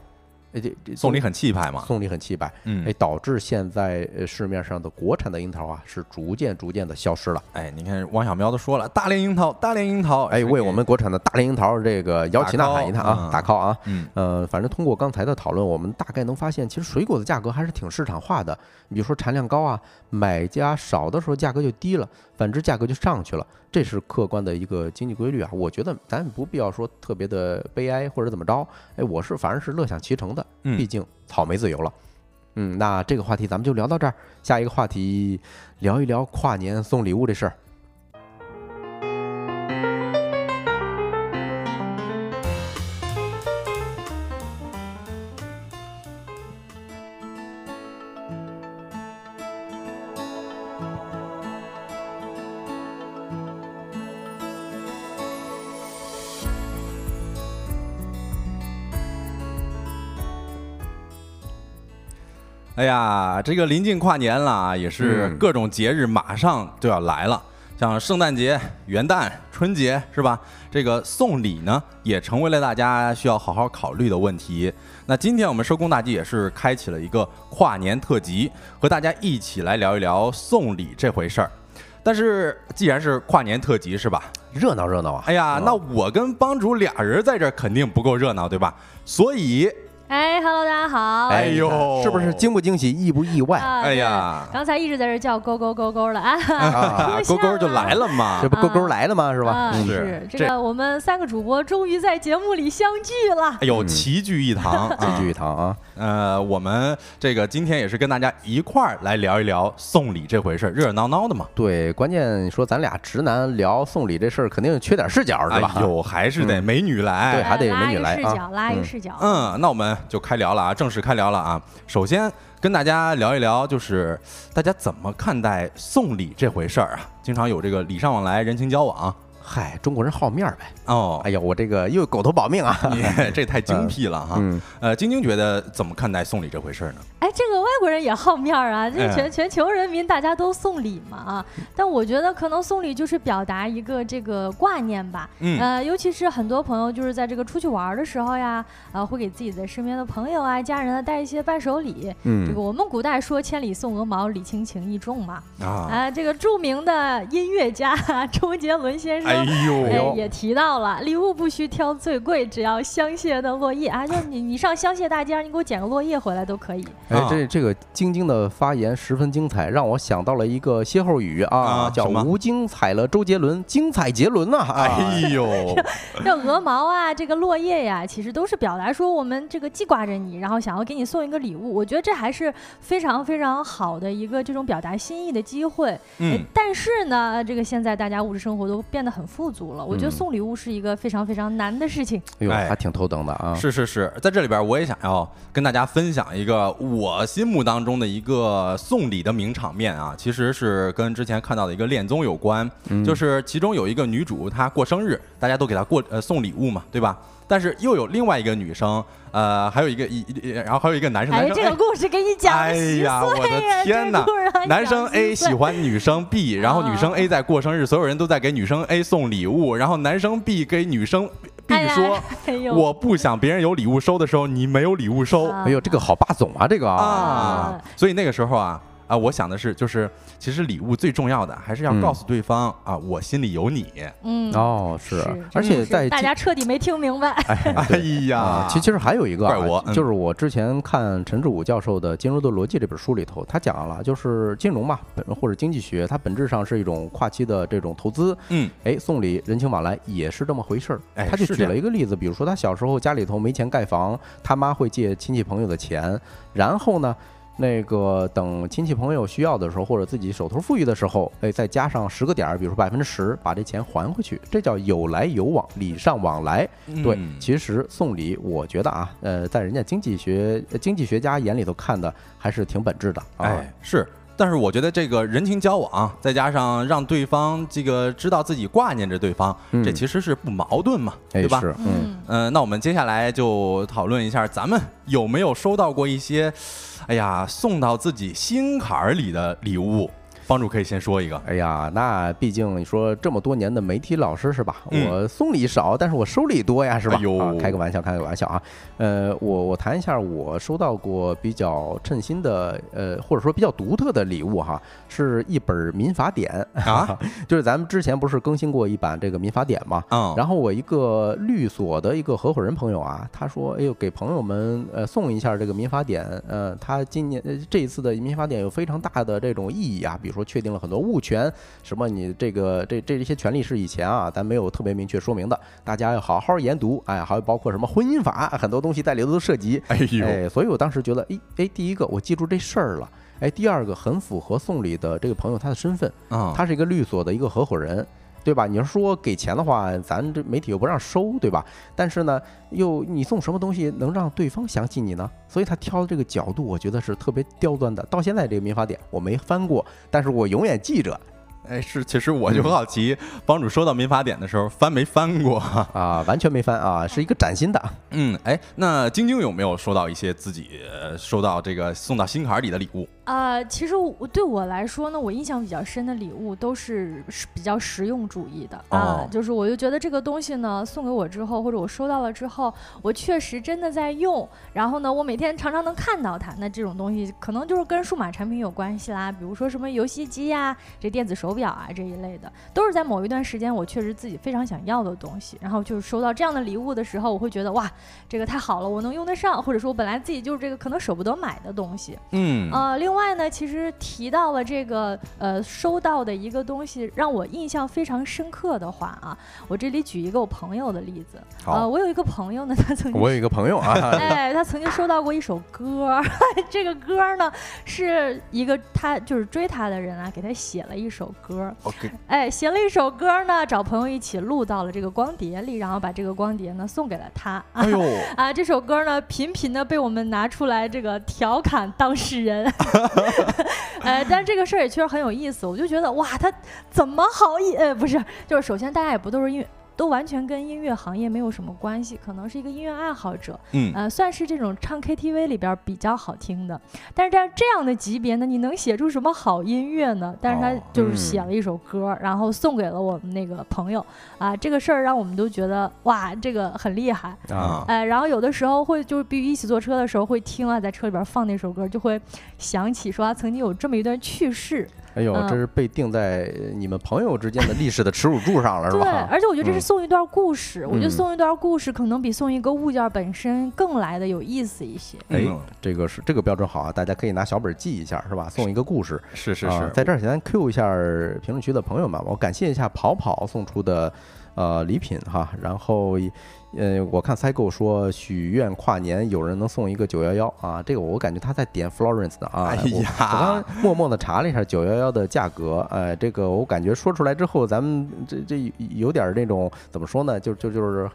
Speaker 1: 送礼很气派嘛。
Speaker 2: 送礼很气派，
Speaker 1: 嗯
Speaker 2: 哎，，导致现在呃市面上的国产的樱桃啊是逐渐逐渐的消失了。
Speaker 1: 哎，你看王小喵都说了，大连樱桃，大连樱桃，
Speaker 2: 哎，为我们国产的大连樱桃这个摇旗呐喊一趟啊，
Speaker 1: 打 call，
Speaker 2: 啊！
Speaker 1: 嗯
Speaker 2: 呃，反正通过刚才的讨论，我们大概能发现，其实水果的价格还是挺市场化的。你比如说产量高啊，买家少的时候价格就低了，反之价格就上去了，这是客观的一个经济规律啊。我觉得咱不必要说特别的悲哀或者怎么着，哎，我是反而是乐享其成的，
Speaker 1: 嗯
Speaker 2: 毕竟草莓自由了。嗯，那这个话题咱们就聊到这儿，下一个话题聊一聊跨年送礼物这事儿。
Speaker 1: 呀，这个临近跨年了啊，也是
Speaker 2: 嗯
Speaker 1: 各种节日马上就要来了，像圣诞节、元旦、春节是吧？这个送礼呢，也成为了大家需要好好考虑的问题。那今天我们收工大吉也是开启了一个跨年特辑，和大家一起来聊一聊送礼这回事儿。但是既然是跨年特辑是吧？
Speaker 2: 热闹热闹啊！
Speaker 1: 哎呀，
Speaker 2: 嗯
Speaker 1: 那我跟帮主俩人在这儿肯定不够热闹，对吧？所以，
Speaker 3: 哎，Hello，大家好。
Speaker 1: 哎呦
Speaker 2: 是不是惊不惊喜，意不意外？
Speaker 3: 啊
Speaker 1: 哎呀
Speaker 3: 刚才一直在这叫勾勾勾勾的 啊，
Speaker 2: 啊
Speaker 1: 勾勾就来了嘛
Speaker 2: 这。不勾勾来了吗？是吧？
Speaker 1: 是
Speaker 3: 是
Speaker 1: 这
Speaker 3: 这个我们三个主播终于在节目里相聚了。
Speaker 1: 哎呦，
Speaker 2: 嗯
Speaker 1: 齐聚一堂，
Speaker 2: 齐聚一堂啊！
Speaker 1: 呃，我们这个今天也是跟大家一块儿来聊一聊送礼这回事儿，热热闹闹的嘛，
Speaker 2: 对，关键说咱俩直男聊送礼这事儿，肯定缺点视角，是吧？
Speaker 1: 有，还是得美女来
Speaker 2: 对
Speaker 1: 来。
Speaker 2: 还得美女来啊
Speaker 3: 视角，拉一个
Speaker 2: 嗯
Speaker 3: 视角。
Speaker 1: 嗯，那我们就开聊了啊，正式开聊了啊。首先跟大家聊一聊，就是大家怎么看待送礼这回事儿啊？经常有这个礼尚往来，人情交往。
Speaker 2: 嗨，中国人好面儿呗。
Speaker 1: 哦，
Speaker 2: 哎呀，我这个又狗头保命啊！
Speaker 1: 你 这太精辟了哈。
Speaker 2: 嗯
Speaker 1: 呃，晶晶觉得怎么看待送礼这回事儿呢？
Speaker 3: 哎，这个外国人也好面儿啊，这
Speaker 1: 哎
Speaker 3: 全全球人民大家都送礼嘛啊。但我觉得可能送礼就是表达一个这个挂念吧。
Speaker 1: 嗯
Speaker 3: 呃，尤其是很多朋友就是在这个出去玩的时候呀，啊，会给自己的身边的朋友啊、家人啊带一些伴手礼。
Speaker 2: 嗯
Speaker 3: 这个我们古代说千里送鹅毛，礼轻情意重嘛。
Speaker 1: 啊，
Speaker 3: 啊，这个著名的音乐家周杰伦先生。
Speaker 1: 哎呦，
Speaker 3: 哎，也提到了，礼物不需挑最贵，只要香榭的落叶啊！就你你上香榭大街上，你给我捡个落叶回来都可以。
Speaker 2: 哎
Speaker 1: 啊，
Speaker 2: 这这个晶晶的发言十分精彩，让我想到了一个歇后语啊，叫
Speaker 1: 啊什么“
Speaker 2: 无精彩了周杰伦，精彩杰伦”呐！啊，
Speaker 1: 哎呦，
Speaker 3: 这鹅毛啊，这个落叶呀，其实都是表达说我们这个记挂着你，然后想要给你送一个礼物。我觉得这还是非常非常好的一个这种表达心意的机会。哎
Speaker 1: 嗯，
Speaker 3: 但是呢，这个现在大家物质生活都变得很富足了，我觉得
Speaker 2: 嗯
Speaker 3: 送礼物是一个非常非常难的事情。
Speaker 2: 哎呦，
Speaker 1: 哎
Speaker 2: 还挺头疼的啊。
Speaker 1: 是是是，在这里边我也想要跟大家分享一个我心目当中的一个送礼的名场面啊，其实是跟之前看到的一个恋综有关，
Speaker 2: 嗯
Speaker 1: 就是其中有一个女主她过生日，大家都给她过呃送礼物嘛，对吧？但是又有另外一个女生，呃，还有一个一，一然后还有一个男生，
Speaker 3: 哎
Speaker 1: 男，生
Speaker 3: 这个故事给你讲
Speaker 1: 哎呀，我的天哪男生 A 喜欢女生 B，然后女生
Speaker 3: 啊
Speaker 1: A 在过生日，所有人都在给女生 A 送礼物，然后男生 B 给女生 B 说
Speaker 3: 哎：“呦
Speaker 1: 我不想别人有礼物收的时候，你没有礼物收。
Speaker 3: 啊。
Speaker 2: 哎呦，这个好霸总啊，这个啊，
Speaker 1: 啊。”所以那个时候啊啊，我想的是，就是其实礼物最重要的还是要
Speaker 2: 嗯
Speaker 1: 告诉对方啊，我心里有你。
Speaker 3: 嗯，
Speaker 2: 哦，是，而且在
Speaker 3: 大家彻底没听明白。
Speaker 2: 哎
Speaker 1: 呀
Speaker 2: 啊，其其实还有一个啊
Speaker 1: 怪我嗯
Speaker 2: 就是我之前看陈志武教授的《金融的逻辑》这本书里头，他讲了，就是金融嘛，本或者经济学，它本质上是一种跨期的这种投资。
Speaker 1: 嗯，
Speaker 2: 哎，送礼、人情往来也是这么回事儿。
Speaker 1: 哎
Speaker 2: 他就举了一个例子，比如说他小时候家里头没钱盖房，他妈会借亲戚朋友的钱，然后呢。那个等亲戚朋友需要的时候，或者自己手头富裕的时候，哎，再加上十个点儿，比如说百分之十，把这钱还回去，这叫有来有往，礼尚往来。对
Speaker 1: 嗯，
Speaker 2: 其实送礼，我觉得啊，呃，在人家经济学呃经济学家眼里头看的还是挺本质的啊。
Speaker 1: 哎，是。但是我觉得这个人情交往，再加上让对方这个知道自己挂念着对方，
Speaker 2: 嗯
Speaker 1: 这其实是不矛盾嘛，
Speaker 2: 哎
Speaker 1: 对吧？
Speaker 2: 是，嗯，
Speaker 1: 嗯、那我们接下来就讨论一下，咱们有没有收到过一些，哎呀，送到自己心坎儿里的礼物？帮主可以先说一个。
Speaker 2: 哎呀，那毕竟你说这么多年的媒体老师是吧？
Speaker 1: 嗯
Speaker 2: 我送礼少，但是我收礼多呀，是吧？
Speaker 1: 哎呦
Speaker 2: 啊，开个玩笑，开个玩笑啊。呃，我我谈一下我收到过比较称心的，呃，或者说比较独特的礼物哈，是一本民法典
Speaker 1: 啊，
Speaker 2: 就是咱们之前不是更新过一版这个民法典嘛？
Speaker 1: 嗯，
Speaker 2: 然后我一个律所的一个合伙人朋友啊，他说：“哎呦，给朋友们呃送一下这个民法典，呃，他今年呃这一次的民法典有非常大的这种意义啊，比如说确定了很多物权，什么你这个这这些权利是以前啊咱没有特别明确说明的，大家要好好研读，哎，还有包括什么婚姻法，很多东西在里头都涉及，
Speaker 1: 哎呦，
Speaker 2: 哎，所以我当时觉得，哎哎，第一个我记住这事儿了，哎，第二个很符合送礼的这个朋友他的身份，
Speaker 1: 嗯，
Speaker 2: 他是一个律所的一个合伙人，对吧？你要说给钱的话，咱这媒体又不让收，对吧？但是呢，又你送什么东西能让对方想起你呢？所以他挑的这个角度，我觉得是特别刁钻的。到现在这个民法典我没翻过，但是我永远记着
Speaker 1: 哎，是，其实我就很好奇，帮主收到民法典的时候翻没翻过？
Speaker 2: 啊，完全没翻啊，是一个崭新的。
Speaker 1: 嗯，哎，那晶晶有没有收到一些自己呃收到这个送到心坎儿里的礼物？
Speaker 3: 呃，其实我对我来说呢，我印象比较深的礼物都是是比较实用主义的啊，
Speaker 1: 哦
Speaker 3: 就是我就觉得这个东西呢送给我之后，或者我收到了之后，我确实真的在用，然后呢，我每天常常能看到它，那这种东西可能就是跟数码产品有关系啦，比如说什么游戏机呀、这电子手表啊这一类的，都是在某一段时间我确实自己非常想要的东西，然后就是收到这样的礼物的时候，我会觉得哇，这个太好了，我能用得上，或者说我本来自己就是这个可能舍不得买的东西。
Speaker 1: 嗯，
Speaker 3: 呃，另外呢，其实提到了这个呃收到的一个东西，让我印象非常深刻的话啊，我这里举一个我朋友的例子。
Speaker 2: 好
Speaker 3: 呃，我有一个朋友呢，他曾经
Speaker 2: 我有一个朋友啊，
Speaker 3: 哎，他曾经收到过一首歌，这个歌呢是一个他就是追他的人啊，给他写了一首歌哎，写了一首歌呢，找朋友一起录到了这个光碟里，然后把这个光碟呢送给了他。
Speaker 1: 哎呦，
Speaker 3: 啊，这首歌呢，频频的被我们拿出来这个调侃当事人。哎，但是这个事儿也确实很有意思，我就觉得哇，他怎么好意？呃，不是，就是首先大家也不都是因为。都完全跟音乐行业没有什么关系，可能是一个音乐爱好者，
Speaker 1: 嗯，
Speaker 3: 呃，算是这种唱 KTV 里边比较好听的。但是在这样的级别呢，你能写出什么好音乐呢？但是他就是写了一首歌，然后送给了我们那个朋友啊，这个事儿让我们都觉得哇，这个很厉害
Speaker 1: 啊。
Speaker 3: 哎，然后有的时候会就是比如一起坐车的时候会听啊，在车里边放那首歌，就会想起说他曾经有这么一段趣事。
Speaker 2: 哎呦，这是被定在你们朋友之间的历史的耻辱柱上了，是吧？
Speaker 3: 对，而且我觉得这是送一段故事，我觉得送一段故事可能比送一个物件本身更来的有意思一些。
Speaker 2: 哎，这个是这个标准好啊，大家可以拿小本记一下，是吧？送一个故事，
Speaker 1: 是是是，
Speaker 2: 在这儿先 Q 一下评论区的朋友们，我感谢一下跑跑送出的呃礼品哈，然后。呃，我看 Cycle 说许愿跨年有人能送一个九幺幺啊，这个我感觉他在点 Florence 的啊。
Speaker 1: 哎呀，
Speaker 2: 我刚默默的查了一下九幺幺的价格，哎，这个我感觉说出来之后，咱们这这有点那种怎么说呢？就就就是。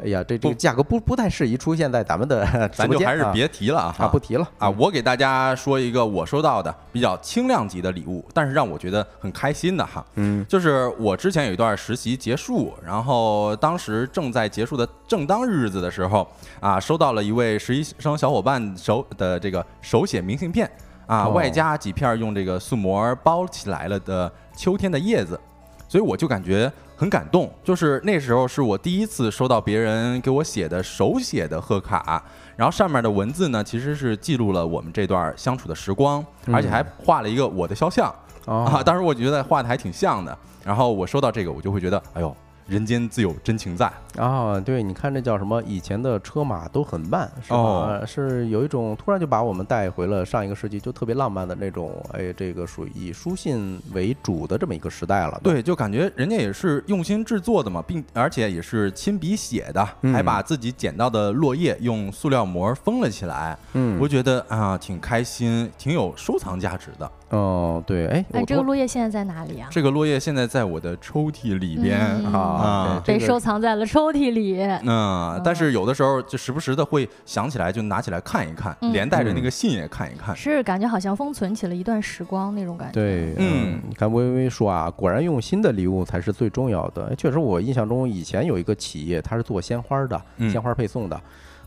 Speaker 2: 哎呀，这这个价格不不太适宜出现在咱们的
Speaker 1: 咱就还是别提了
Speaker 2: 啊，不提了
Speaker 1: 啊！我给大家说一个我收到的比较轻量级的礼物，但是让我觉得很开心的哈，
Speaker 2: 嗯，
Speaker 1: 就是我之前有一段实习结束，然后当时正在结束的正当日子的时候啊，收到了一位实习生小伙伴手的这个手写明信片啊，外加几片用这个塑膜包起来了的秋天的叶子，所以我就感觉。很感动，就是那时候是我第一次收到别人给我写的手写的贺卡，然后上面的文字呢，其实是记录了我们这段相处的时光，而且还画了一个我的肖像啊，当时我觉得画的还挺像的，然后我收到这个，我就会觉得，哎呦。人间自有真情在
Speaker 2: 啊！对，你看这叫什么？以前的车马都很慢，是吧？是有一种突然就把我们带回了上一个世纪，就特别浪漫的那种。哎，这个属于以书信为主的这么一个时代了。
Speaker 1: 对，就感觉人家也是用心制作的嘛，并而且也是亲笔写的，还把自己捡到的落叶用塑料膜封了起来。
Speaker 2: 嗯，
Speaker 1: 我觉得啊，挺开心，挺有收藏价值的。
Speaker 2: 哦，对，哎，
Speaker 3: 哎，这个落叶现在在哪里啊？
Speaker 1: 这个落叶现在在我的抽屉里边啊，
Speaker 3: 被收藏在了抽屉里。
Speaker 1: 嗯，但是有的时候就时不时的会想起来，就拿起来看一看，连带着那个信也看一看。
Speaker 3: 是感觉好像封存起了一段时光那种感觉。
Speaker 2: 对，嗯，你看微微说啊，果然用心的礼物才是最重要的。确实，我印象中以前有一个企业，它是做鲜花的，鲜花配送的。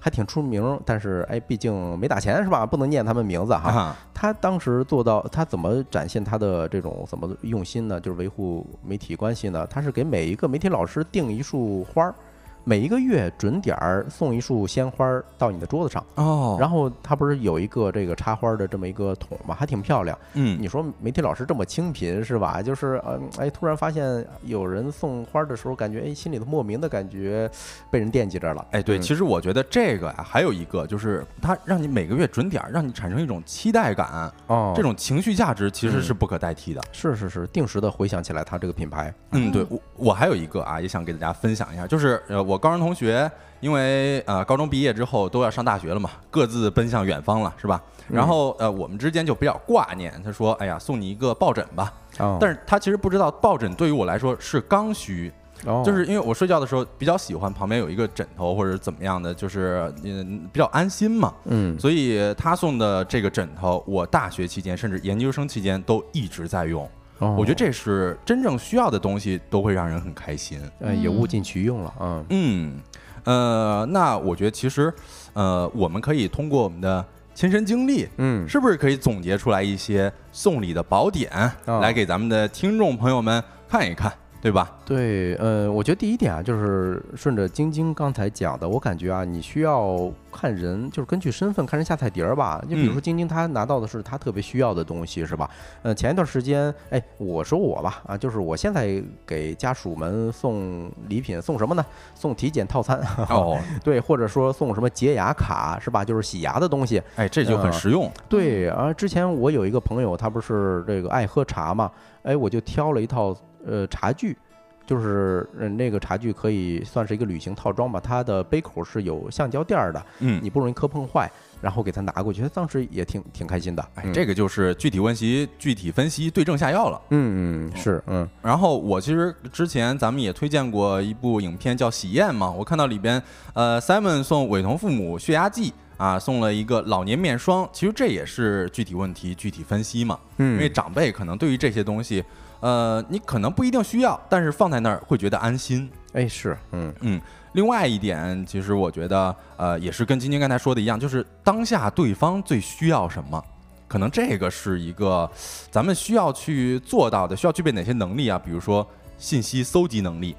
Speaker 2: 还挺出名，但是哎，毕竟没打钱是吧？不能念他们名字哈。他当时做到，他怎么展现他的这种怎么用心呢？就是维护媒体关系呢？他是给每一个媒体老师订一束花儿。每一个月准点儿送一束鲜花到你的桌子上
Speaker 1: 哦，
Speaker 2: 然后它不是有一个这个插花的这么一个桶嘛，还挺漂亮。
Speaker 1: 嗯，
Speaker 2: 你说媒体老师这么清贫是吧？就是嗯，哎，突然发现有人送花的时候，感觉哎，心里头莫名的感觉被人惦记着了。
Speaker 1: 哎，对，其实我觉得这个呀，还有一个就是它让你每个月准点儿，让你产生一种期待感
Speaker 2: 哦，
Speaker 1: 这种情绪价值其实是不可代替的。
Speaker 2: 是是是，定时的回想起来它这个品牌。
Speaker 1: 嗯，对我我还有一个啊，也想给大家分享一下，就是呃。我高中同学，因为呃高中毕业之后都要上大学了嘛，各自奔向远方了，是吧？然后呃我们之间就比较挂念，他说：“哎呀，送你一个抱枕吧。”但是他其实不知道抱枕对于我来说是刚需，就是因为我睡觉的时候比较喜欢旁边有一个枕头或者怎么样的，就是嗯比较安心嘛。
Speaker 2: 嗯，
Speaker 1: 所以他送的这个枕头，我大学期间甚至研究生期间都一直在用。我觉得这是真正需要的东西，都会让人很开心，
Speaker 2: 呃，也物尽其用了，嗯。
Speaker 1: 嗯，呃，那我觉得其实，呃，我们可以通过我们的亲身经历，
Speaker 2: 嗯，
Speaker 1: 是不是可以总结出来一些送礼的宝典，来给咱们的听众朋友们看一看。对吧？
Speaker 2: 对，呃，我觉得第一点啊，就是顺着晶晶刚才讲的，我感觉啊，你需要看人，就是根据身份看人下菜碟儿吧。就比如说晶晶，她拿到的是她特别需要的东西，是吧？呃，前一段时间，哎，我说我吧，啊，就是我现在给家属们送礼品，送什么呢？送体检套餐
Speaker 1: 哦，
Speaker 2: 对，或者说送什么洁牙卡，是吧？就是洗牙的东西，
Speaker 1: 哎，这就很实用。
Speaker 2: 对，而之前我有一个朋友，他不是这个爱喝茶嘛，哎，我就挑了一套。呃，茶具，就是那个茶具可以算是一个旅行套装吧。它的杯口是有橡胶垫儿的，
Speaker 1: 嗯，
Speaker 2: 你不容易磕碰坏。然后给他拿过去，他当时也挺挺开心的。
Speaker 1: 哎，这个就是具体问题具体分析，对症下药了。
Speaker 2: 嗯嗯，是嗯。
Speaker 1: 然后我其实之前咱们也推荐过一部影片叫《喜宴》嘛，我看到里边呃，Simon 送伟彤父母血压计。啊，送了一个老年面霜，其实这也是具体问题具体分析嘛。
Speaker 2: 嗯
Speaker 1: 因为长辈可能对于这些东西，呃，你可能不一定需要，但是放在那儿会觉得安心。
Speaker 2: 哎是，嗯
Speaker 1: 嗯，另外一点，其实我觉得，呃，也是跟晶晶刚才说的一样，就是当下对方最需要什么，可能这个是一个咱们需要去做到的，需要具备哪些能力啊？比如说信息搜集能力。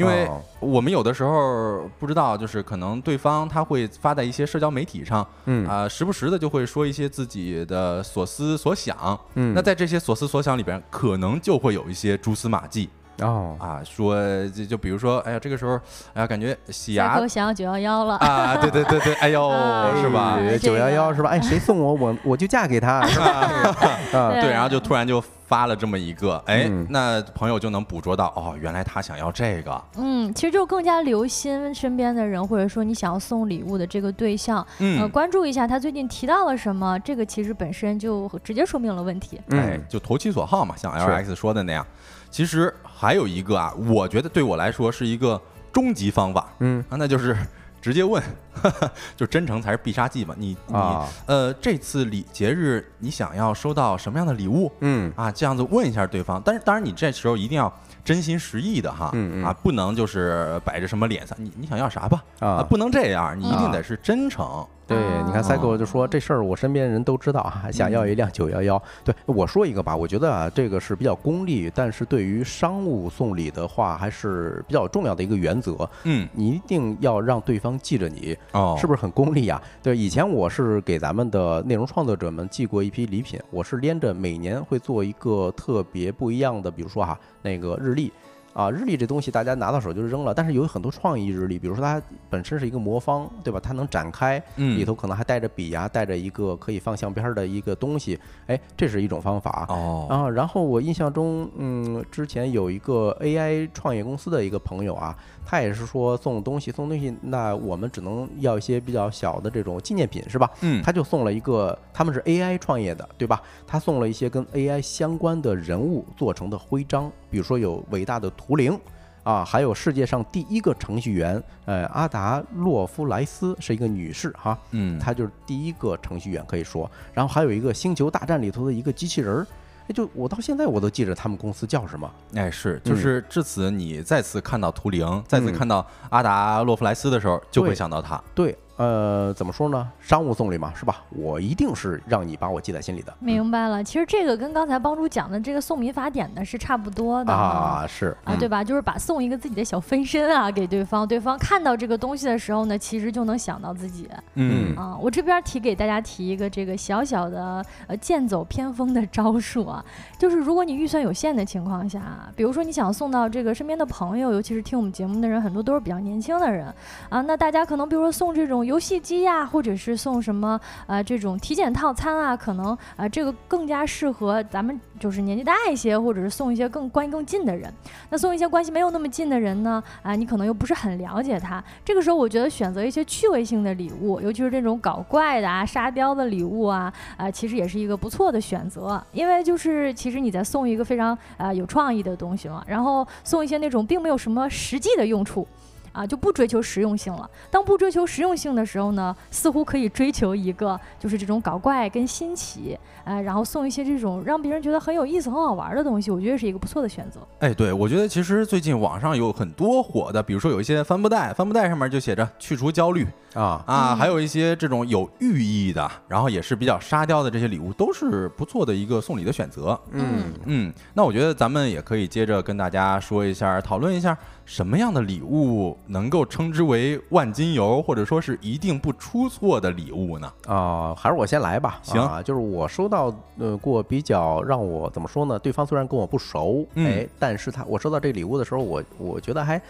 Speaker 1: 因为
Speaker 2: 哦。
Speaker 1: 我们有的时候不知道，就是可能对方他会发在一些社交媒体上，
Speaker 2: 嗯。
Speaker 1: 啊、时不时的就会说一些自己的所思所想。
Speaker 2: 嗯。
Speaker 1: 那在这些所思所想里边，可能就会有一些蛛丝马迹
Speaker 2: 哦
Speaker 1: 啊，说就就比如说，哎呀，这个时候，哎呀，感觉洗
Speaker 3: 下
Speaker 1: 牙
Speaker 3: 口想要九幺幺了。
Speaker 1: 啊，对对对对，哎呦，
Speaker 3: 啊
Speaker 1: 是吧？
Speaker 3: 哎
Speaker 2: 九幺幺是吧？哎，谁送我，我我就嫁给他，是吧？啊，
Speaker 3: 对
Speaker 1: 对，然后就突然就发了这么一个，哎
Speaker 2: 嗯，
Speaker 1: 那朋友就能捕捉到，哦，原来他想要这个，
Speaker 3: 嗯，其实就更加留心身边的人，或者说你想要送礼物的这个对象，呃，
Speaker 1: 嗯，
Speaker 3: 关注一下他最近提到了什么，这个其实本身就直接说明了问题。
Speaker 1: 哎
Speaker 2: 嗯，
Speaker 1: 就投其所好嘛，像 LX 说的那样。其实还有一个啊，我觉得对我来说是一个终极方法。
Speaker 2: 嗯。
Speaker 1: 啊，那就是直接问，就真诚才是必杀技嘛。你你
Speaker 2: 啊
Speaker 1: 呃，这次礼节日你想要收到什么样的礼物？
Speaker 2: 嗯
Speaker 1: 啊，这样子问一下对方。但是当然，你这时候一定要真心实意的哈，
Speaker 2: 嗯嗯
Speaker 1: 啊，不能就是摆着什么脸色，你你想要啥吧，
Speaker 2: 啊
Speaker 1: 不能这样，你一定
Speaker 2: 啊
Speaker 1: 得是真诚。
Speaker 2: 对，你看
Speaker 3: 哦
Speaker 2: Cycle 就说这事儿我身边人都知道啊，想要一辆九幺幺。对我说一个吧，我觉得啊，这个是比较功利，但是对于商务送礼的话，还是比较重要的一个原则。
Speaker 1: 嗯，
Speaker 2: 你一定要让对方记着你，
Speaker 1: 哦，
Speaker 2: 是不是很功利呀？对，以前我是给咱们的内容创作者们寄过一批礼品，我是连着每年会做一个特别不一样的，比如说哈那个日历。啊，日历这东西大家拿到手就扔了，但是有很多创意日历，比如说它本身是一个魔方，对吧？它能展开，
Speaker 1: 嗯
Speaker 2: 里头可能还带着笔呀、带着一个可以放相片儿的一个东西，哎，这是一种方法。
Speaker 1: 哦，
Speaker 2: 啊，然后我印象中，嗯，之前有一个 AI 创业公司的一个朋友啊，他也是说送东西送东西，那我们只能要一些比较小的这种纪念品，是吧？
Speaker 1: 嗯，
Speaker 2: 他就送了一个，他们是 AI 创业的，对吧？他送了一些跟 AI 相关的人物做成的徽章，比如说有伟大的图灵。啊，还有世界上第一个程序员，呃，阿达洛夫莱斯是一个女士哈，
Speaker 1: 嗯，
Speaker 2: 她就是第一个程序员可以说，然后还有一个《星球大战》里头的一个机器人儿，哎，就我到现在我都记着他们公司叫什么，
Speaker 1: 哎是，就是至此你再次看到图灵，再次
Speaker 2: 嗯。
Speaker 1: 看到阿达洛夫莱斯的时候，就会想到他。
Speaker 2: 对，呃，怎么说呢？商务送礼嘛，是吧？我一定是让你把我记在心里的。
Speaker 3: 明白了，其实这个跟刚才帮主讲的这个送民法典呢是差不多的
Speaker 2: 啊，是
Speaker 3: 啊，对吧？就是把送一个自己的小分身啊给对方，对方看到这个东西的时候呢，其实就能想到自己
Speaker 1: 嗯
Speaker 3: 啊。我这边提给大家提一个这个小小的呃剑走偏锋的招数啊，就是如果你预算有限的情况下，比如说你想送到这个身边的朋友，尤其是听我们节目的人，很多都是比较年轻的人啊，那大家可能比如说送这种游戏机呀、或者是送什么呃这种体检套餐啊，可能啊、这个更加适合咱们就是年纪大一些，或者是送一些更关系更近的人。那送一些关系没有那么近的人呢，啊、你可能又不是很了解他。这个时候，我觉得选择一些趣味性的礼物，尤其是这种搞怪的啊、沙雕的礼物啊，啊、其实也是一个不错的选择。因为就是其实你在送一个非常啊、有创意的东西嘛，然后送一些那种并没有什么实际的用处。啊，就不追求实用性了。当不追求实用性的时候呢，似乎可以追求一个就是这种搞怪跟新奇，呃，然后送一些这种让别人觉得很有意思、很好玩的东西，我觉得是一个不错的选择。
Speaker 1: 哎，对，我觉得其实最近网上有很多火的，比如说有一些帆布袋，帆布袋上面就写着去除焦虑
Speaker 2: 啊，
Speaker 1: 啊，
Speaker 3: 嗯
Speaker 1: 还有一些这种有寓意的，然后也是比较沙雕的这些礼物，都是不错的一个送礼的选择。
Speaker 2: 嗯
Speaker 1: 嗯，那我觉得咱们也可以接着跟大家说一下，讨论一下什么样的礼物能够称之为万金油，或者说是一定不出错的礼物呢？
Speaker 2: 啊，还是我先来吧。
Speaker 1: 行
Speaker 2: 啊，就是我收到呃过比较让我怎么说呢？对方虽然跟我不熟，
Speaker 1: 嗯
Speaker 2: 哎，但是他我收到这礼物的时候，我我觉得还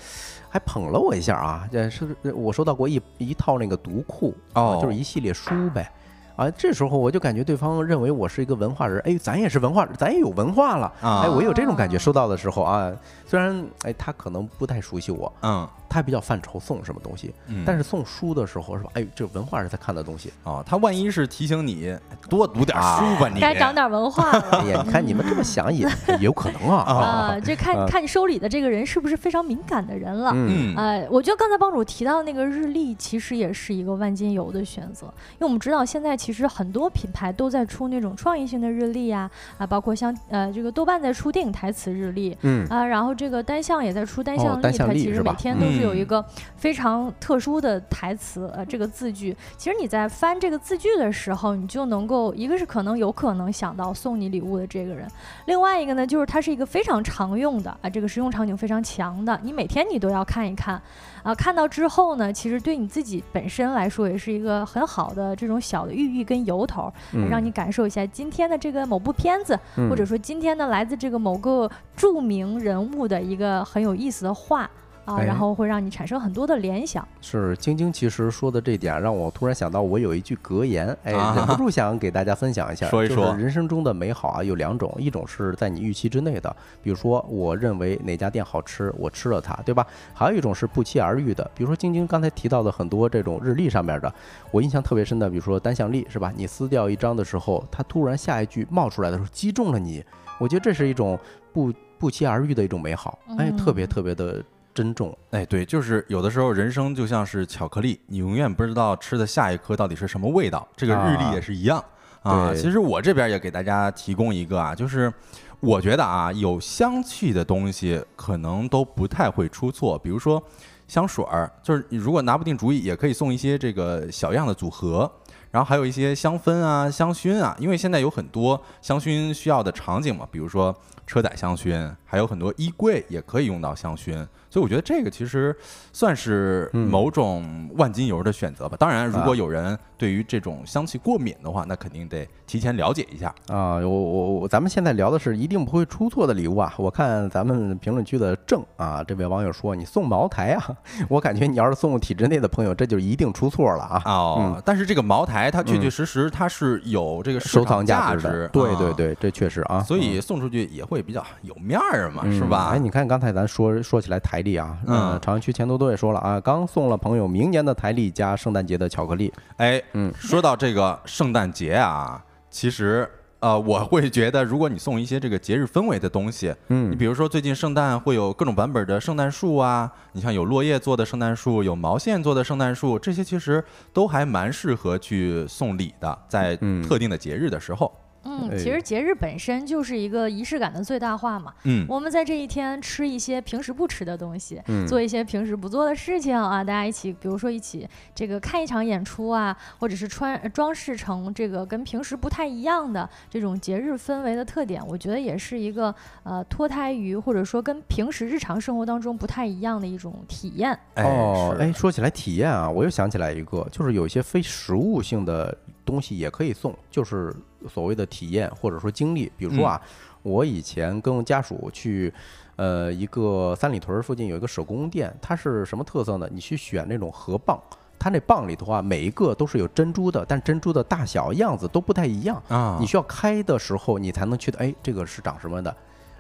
Speaker 2: 还捧了我一下啊。这是我收到过一一套那个读库，
Speaker 1: 哦
Speaker 2: 啊就是一系列书呗。啊，这时候我就感觉对方认为我是一个文化人，哎，咱也是文化，咱也有文化了，
Speaker 1: 啊
Speaker 2: 哎，我有这种感觉。收到的时候啊，虽然哎他可能不太熟悉我，
Speaker 1: 嗯
Speaker 2: 他比较犯愁送什么东西。
Speaker 1: 嗯
Speaker 2: 但是送书的时候是吧？哎，这文化是他看的东西。
Speaker 1: 哦，他万一是提醒你多读点书吧，你
Speaker 3: 该长点文化了。
Speaker 2: 哎呀，你看你们这么想也也有可能啊。
Speaker 3: 啊，这看
Speaker 2: 啊
Speaker 3: 看你收礼的这个人是不是非常敏感的人了。
Speaker 2: 嗯
Speaker 1: 嗯
Speaker 3: 呃，我觉得刚才帮主提到那个日历，其实也是一个万金油的选择，因为我们知道现在其实很多品牌都在出那种创意性的日历呀、啊，包括像呃这个豆瓣在出电影台词日历，
Speaker 2: 嗯
Speaker 3: 啊，然后这个单向也在出单
Speaker 2: 哦
Speaker 3: 向历，
Speaker 2: 单向
Speaker 3: 它其实每天都是有一
Speaker 1: 嗯。
Speaker 3: 个非常特殊的台词，呃，这个字句。其实你在翻这个字句的时候，你就能够一个是可能有可能想到送你礼物的这个人，另外一个呢就是它是一个非常常用的啊，这个实用场景非常强的，你每天你都要看一看，啊，看到之后呢，其实对你自己本身来说也是一个很好的这种小的寓意跟由头，
Speaker 2: 嗯。
Speaker 3: 让你感受一下今天的这个某部片子，或者说今天呢来自这个某个著名人物的一个很有意思的话啊，
Speaker 2: 哎
Speaker 3: 然后会让你产生很多的联想。
Speaker 2: 是晶晶其实说的这点，让我突然想到，我有一句格言，哎，
Speaker 1: 啊
Speaker 2: 忍不住想给大家分享一下。
Speaker 1: 说一说
Speaker 2: 就是人生中的美好啊，有两种，一种是在你预期之内的，比如说我认为哪家店好吃，我吃了它，对吧？还有一种是不期而遇的，比如说晶晶刚才提到的很多这种日历上面的，我印象特别深的，比如说单向历，是吧？你撕掉一张的时候，它突然下一句冒出来的时候击中了你，我觉得这是一种不不期而遇的一种美好，哎，特别
Speaker 3: 嗯
Speaker 2: 特别的珍重。
Speaker 1: 哎，对，就是有的时候人生就像是巧克力，你永远不知道吃的下一颗到底是什么味道。这个日历
Speaker 2: 啊
Speaker 1: 也是一样啊。
Speaker 2: 对
Speaker 1: 其实我这边也给大家提供一个啊，就是我觉得啊，有香气的东西可能都不太会出错，比如说香水儿，就是你如果拿不定主意，也可以送一些这个小样的组合。然后还有一些香氛啊、香薰啊，因为现在有很多香薰需要的场景嘛，比如说车载香薰，还有很多衣柜也可以用到香薰，所以我觉得这个其实算是
Speaker 2: 嗯
Speaker 1: 某种万金油的选择吧。当然，如
Speaker 2: 啊
Speaker 1: 果有人对于这种香气过敏的话，那肯定得提前了解一下。
Speaker 2: 啊，我我我，咱们现在聊的是一定不会出错的礼物啊！我看咱们评论区的正啊，这位网友说你送茅台啊，我感觉你要是送体制内的朋友，这就一定出错了啊！
Speaker 1: 哦，但是这个茅台它确确
Speaker 2: 嗯
Speaker 1: 实实它是有这个市
Speaker 2: 收
Speaker 1: 场
Speaker 2: 藏价
Speaker 1: 值
Speaker 2: 的，对对
Speaker 1: 啊
Speaker 2: 对，这确实啊，
Speaker 1: 所以送出去也会比较有面儿嘛，
Speaker 2: 嗯
Speaker 1: 是吧？
Speaker 2: 哎，你看刚才咱说说起来台历啊，
Speaker 1: 嗯。
Speaker 2: 呃朝阳区钱多多也说了啊，刚送了朋友明年的台历加圣诞节的巧克力，
Speaker 1: 哎，
Speaker 2: 嗯。
Speaker 1: 说到这个圣诞节啊，其实呃，我会觉得，如果你送一些这个节日氛围的东西，嗯。你
Speaker 2: 嗯
Speaker 1: 比如说最近圣诞会有各种版本的圣诞树啊，你像有落叶做的圣诞树，有毛线做的圣诞树，这些其实都还蛮适合去送礼的，在
Speaker 2: 嗯。
Speaker 1: 特定的节日的时候。
Speaker 3: 嗯，
Speaker 2: 哎
Speaker 3: 其实节日本身就是一个仪式感的最大化嘛。
Speaker 1: 嗯，
Speaker 3: 我们在这一天吃一些平时不吃的东西，
Speaker 2: 嗯
Speaker 3: 做一些平时不做的事情啊，大家一起，比如说一起这个看一场演出啊，或者是穿呃装饰成这个跟平时不太一样的这种节日氛围的特点，我觉得也是一个呃脱胎于或者说跟平时日常生活当中不太一样的一种体验。
Speaker 2: 哦，
Speaker 1: 是
Speaker 2: 哎，说起来体验啊，我又想起来一个，就是有一些非食物性的东西也可以送，就是所谓的体验或者说经历。比如说啊，我以前跟家属去，呃，一个三里屯儿附近有一个手工店，它是什么特色呢？你去选那种河蚌，它那蚌里头啊，每一个都是有珍珠的，但珍珠的大小样子都不太一样。
Speaker 1: 啊，
Speaker 2: 你需要开的时候，你才能去的，哎，这个是长什么的，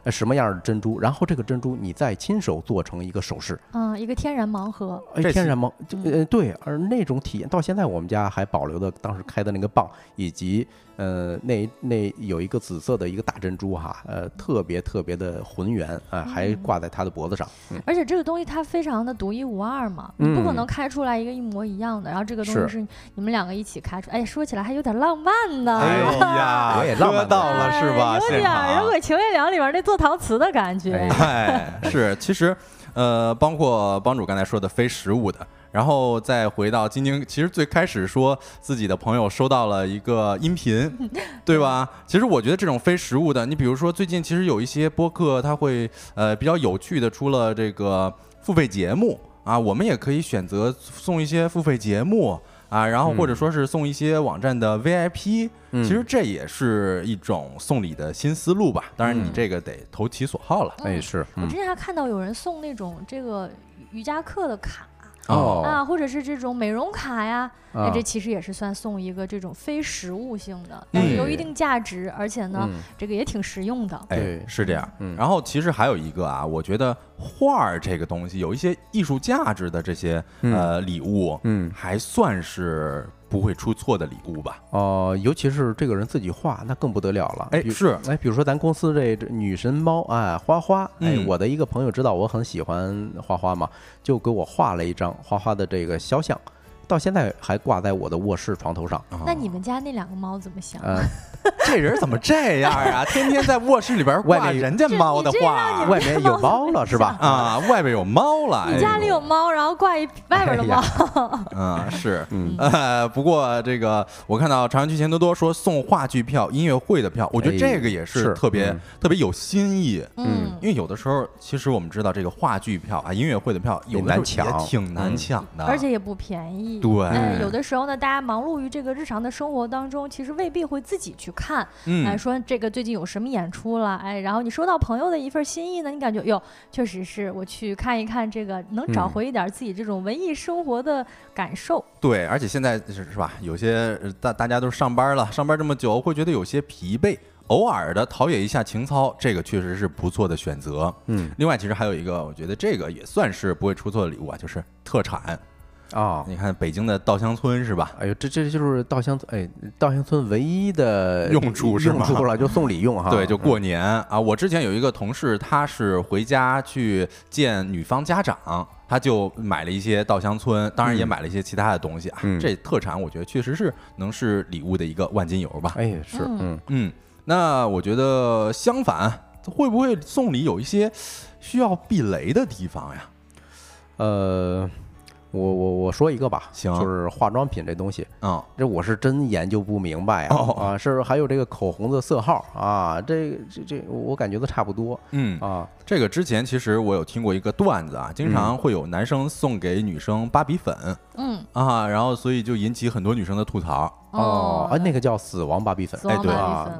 Speaker 2: 呃，什么样的珍珠，然后这个珍珠你再亲手做成一个首饰。
Speaker 3: 嗯，一个天然盲盒。
Speaker 2: 哎，
Speaker 1: 这
Speaker 2: 天然盲，就呃对，而那种体验到现在我们家还保留的当时开的那个蚌，以及呃那那有一个紫色的一个大珍珠哈，呃特别特别的浑圆啊、还挂在他的脖子上。嗯
Speaker 3: 而且这个东西它非常的独一无二嘛，你不可
Speaker 2: 嗯
Speaker 3: 能开出来一个一模一样的。然后这个东西
Speaker 2: 是
Speaker 3: 是你们两个一起开出，哎，说起来还有点浪漫呢。
Speaker 1: 哎呀，
Speaker 2: 我也浪漫
Speaker 1: 到了是吧？
Speaker 3: 哎有点儿《人
Speaker 1: 场。
Speaker 3: 鬼情未了》里边那做陶瓷的感觉。
Speaker 2: 哎
Speaker 1: 哎，是，其实，呃，包括帮主刚才说的非实物的，然后再回到晶晶，其实最开始说自己的朋友收到了一个音频，对吧？其实我觉得这种非实物的，你比如说最近其实有一些播客，它会呃比较有趣的出了这个付费节目啊，我们也可以选择送一些付费节目。啊，然后或者说是送一些网站的 VIP，、
Speaker 2: 嗯
Speaker 1: 其实这也是一种送礼的新思路吧。当然，你
Speaker 2: 嗯
Speaker 1: 这个得投其所好了。
Speaker 2: 哎是，嗯
Speaker 3: 我之前还看到有人送那种这个瑜伽课的卡。
Speaker 2: 哦。
Speaker 3: 啊，或者是这种美容卡呀，那，
Speaker 2: 啊。
Speaker 3: 这其实也是算送一个这种非实物性的，但是有一定价值，而且呢，
Speaker 2: 嗯。
Speaker 3: 这个也挺实用的。
Speaker 1: 哎
Speaker 2: 对，
Speaker 1: 是这样。
Speaker 2: 嗯。
Speaker 1: 然后其实还有一个啊，我觉得画儿这个东西，有一些艺术价值的这些呃礼物，
Speaker 2: 嗯。
Speaker 1: 还算是不会出错的礼物吧？
Speaker 2: 哦、尤其是这个人自己画，那更不得了了。
Speaker 1: 哎是
Speaker 2: 哎，比如说咱公司这这女神猫，哎，花花，哎，
Speaker 1: 嗯
Speaker 2: 我的一个朋友知道我很喜欢花花嘛，就给我画了一张花花的这个肖像，到现在还挂在我的卧室床头上。
Speaker 3: 那你们家那两个猫怎么想？
Speaker 2: 呃，
Speaker 1: 这人怎么这样啊？天天在卧室里边挂
Speaker 2: 外面
Speaker 1: 人家猫的
Speaker 3: 这你这让
Speaker 1: 画
Speaker 2: 外面有猫了是吧？
Speaker 1: 啊，外面有猫了。
Speaker 3: 你家里有猫，然后挂一外边的猫，
Speaker 1: 嗯，是，
Speaker 2: 嗯
Speaker 1: 呃，不过这个我看到朝阳区钱多多说送话剧票、音乐会的票，我觉得
Speaker 2: 哎
Speaker 1: 这个也是
Speaker 2: 是
Speaker 1: 特别、
Speaker 2: 嗯
Speaker 1: 特别有新意。
Speaker 3: 嗯
Speaker 1: 因为有的时候，其实我们知道这个话剧票啊、音乐会的票，有的时候
Speaker 2: 难抢
Speaker 1: 也挺难
Speaker 2: 嗯
Speaker 1: 抢的，
Speaker 3: 而且也不便宜。
Speaker 1: 对
Speaker 3: 嗯，有的时候呢，大家忙碌于这个日常的生活当中，其实未必会自己去看。
Speaker 1: 嗯
Speaker 3: 哎，说这个最近有什么演出了？哎，然后你收到朋友的一份心意呢，你感觉哟，确实是我去看一看这个，能找
Speaker 2: 嗯
Speaker 3: 回一点自己这种文艺生活的感受。
Speaker 1: 对，而且现在是是吧？有些呃大大家都上班了，上班这么久，会觉得有些疲惫。偶尔的陶冶一下情操，这个确实是不错的选择。
Speaker 2: 嗯
Speaker 1: 另外，其实还有一个，我觉得这个也算是不会出错的礼物啊，就是特产。
Speaker 2: 啊。
Speaker 1: 你看北京的稻香村是吧？
Speaker 2: 哎呦，这这就是稻香村，哎，稻香村唯一的
Speaker 1: 用处是吗
Speaker 2: 用处了，就送礼用哈。
Speaker 1: 对，就过年啊。我之前有一个同事，他是回家去见女方家长，他就买了一些稻香村，当然也
Speaker 2: 嗯
Speaker 1: 买了一些其他的东西啊。
Speaker 2: 嗯
Speaker 1: 这特产我觉得确实是能是礼物的一个万金油吧。
Speaker 2: 哎是
Speaker 3: 嗯
Speaker 2: 嗯
Speaker 1: 嗯，那我觉得相反，会不会送礼有一些需要避雷的地方呀？
Speaker 2: 呃，我我我说一个吧，
Speaker 1: 行
Speaker 2: 就是化妆品这东西，
Speaker 1: 嗯，
Speaker 2: 这我是真研究不明白啊、
Speaker 1: 哦
Speaker 2: 啊，是还有这个口红的色号啊，这这这我感觉都差不多
Speaker 1: 嗯，
Speaker 2: 啊，
Speaker 1: 这个之前其实我有听过一个段子啊，经常会有男生送给女生芭比粉
Speaker 3: 嗯，
Speaker 1: 啊，然后所以就引起很多女生的吐槽。
Speaker 2: 哦，啊，那个叫死亡芭比粉
Speaker 3: 死，
Speaker 1: 哎对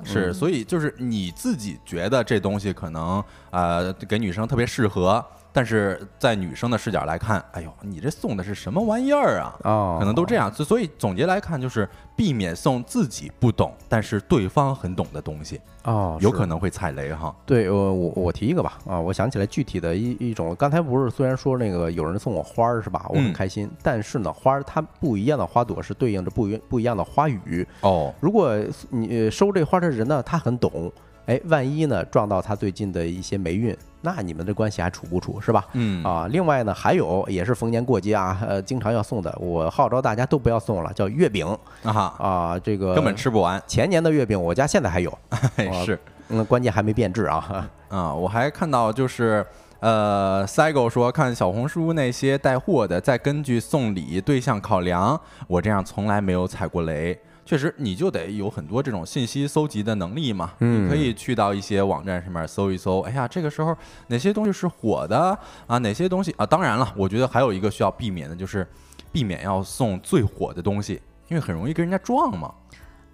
Speaker 1: 是，
Speaker 3: 嗯
Speaker 1: 所以就是你自己觉得这东西可能呃给女生特别适合，但是在女生的视角来看，哎呦，你这送的是什么玩意儿啊？
Speaker 2: 哦，
Speaker 1: 可能都这样，所所以总结来看，就是避免送自己不懂，但是对方很懂的东西，
Speaker 2: 哦，
Speaker 1: 有可能会踩雷哈。
Speaker 2: 对，我我我提一个吧，啊，我想起来具体的一一种，刚才不是虽然说那个有人送我花儿是吧，我很
Speaker 1: 嗯
Speaker 2: 开心，但是呢，花儿它不一样的花朵是对应着不一不一样的花语，
Speaker 1: 哦，
Speaker 2: 如果你呃收这花的人呢，他很懂，哎，万一呢撞到他最近的一些霉运，那你们的关系还处不处是吧？
Speaker 1: 嗯
Speaker 2: 啊，另外呢，还有也是逢年过节啊，呃，经常要送的，我号召大家都不要送了，叫月饼
Speaker 1: 啊哈，
Speaker 2: 啊，这个
Speaker 1: 根本吃不完，
Speaker 2: 前年的月饼，我家现在还有，哇
Speaker 1: 是。
Speaker 2: 嗯，关键还没变质啊。
Speaker 1: 啊，我还看到就是。呃，Cygo 说看小红书那些带货的，再根据送礼对象考量，我这样从来没有踩过雷。确实，你就得有很多这种信息搜集的能力嘛。
Speaker 2: 嗯
Speaker 1: 你可以去到一些网站上面搜一搜，哎呀，这个时候哪些东西是火的啊？哪些东西啊？当然了，我觉得还有一个需要避免的就是避免要送最火的东西，因为很容易跟人家撞嘛。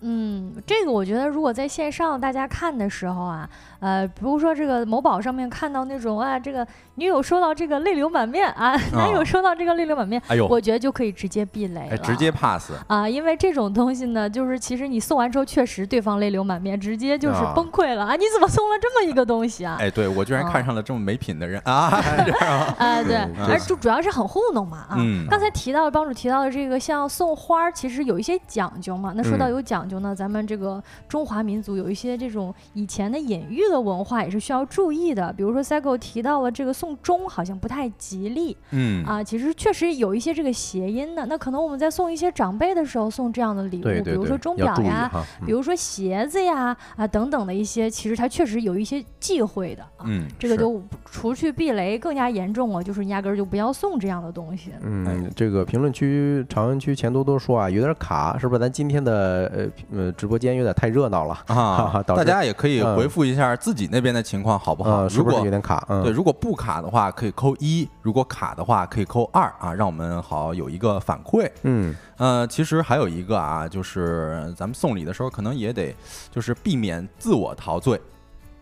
Speaker 3: 嗯，这个我觉得，如果在线上大家看的时候啊，呃，比如说这个某宝上面看到那种啊，这个女友收到这个泪流满面啊，男友收到这个泪流满面，
Speaker 1: 哎呦，
Speaker 3: 我觉得就可以直接避雷了，
Speaker 1: 哎直接 pass。
Speaker 3: 啊，因为这种东西呢，就是其实你送完之后，确实对方泪流满面，直接就是
Speaker 2: 啊
Speaker 3: 崩溃了啊！你怎么送了这么一个东西啊？
Speaker 1: 哎，对我居然
Speaker 3: 啊
Speaker 1: 看上了这么没品的人啊！啊
Speaker 3: 啊，对
Speaker 2: 嗯，
Speaker 3: 而主主要是很糊弄嘛啊。
Speaker 1: 嗯
Speaker 3: 刚才提到帮主提到的这个，像送花儿，其实有一些讲究嘛。那说到
Speaker 2: 嗯
Speaker 3: 有讲究呢，咱们这个中华民族有一些这种以前的隐喻的文化也是需要注意的。比如说 Cycle 提到了这个送钟好像不太吉利
Speaker 1: 嗯
Speaker 3: 啊，其实确实有一些这个谐音的。那可能我们在送一些长辈的时候送这样的礼物，
Speaker 2: 对对对
Speaker 3: 比如说钟，表呀。
Speaker 2: 哈。
Speaker 3: 比如说鞋子呀啊等等的一些，其实它确实有一些忌讳的啊。
Speaker 1: 嗯，
Speaker 3: 这个就除去避雷更加严重了，就是压根儿就不要送这样的东西。
Speaker 2: 嗯，这个评论区长安区钱多多说啊，有点卡，是不是？咱今天的呃呃直播间有点太热闹了，
Speaker 1: 啊，大家也可以
Speaker 2: 嗯
Speaker 1: 回复一下自己那边的情况好不好？如果
Speaker 2: 有点卡？嗯，
Speaker 1: 对，如果不卡的话，可以扣一；如果卡的话，可以扣二啊，让我们好有一个反馈。
Speaker 2: 嗯
Speaker 1: 呃，其实还有一个啊，就是咱们送礼的时候，可能也得就是避免自我陶醉。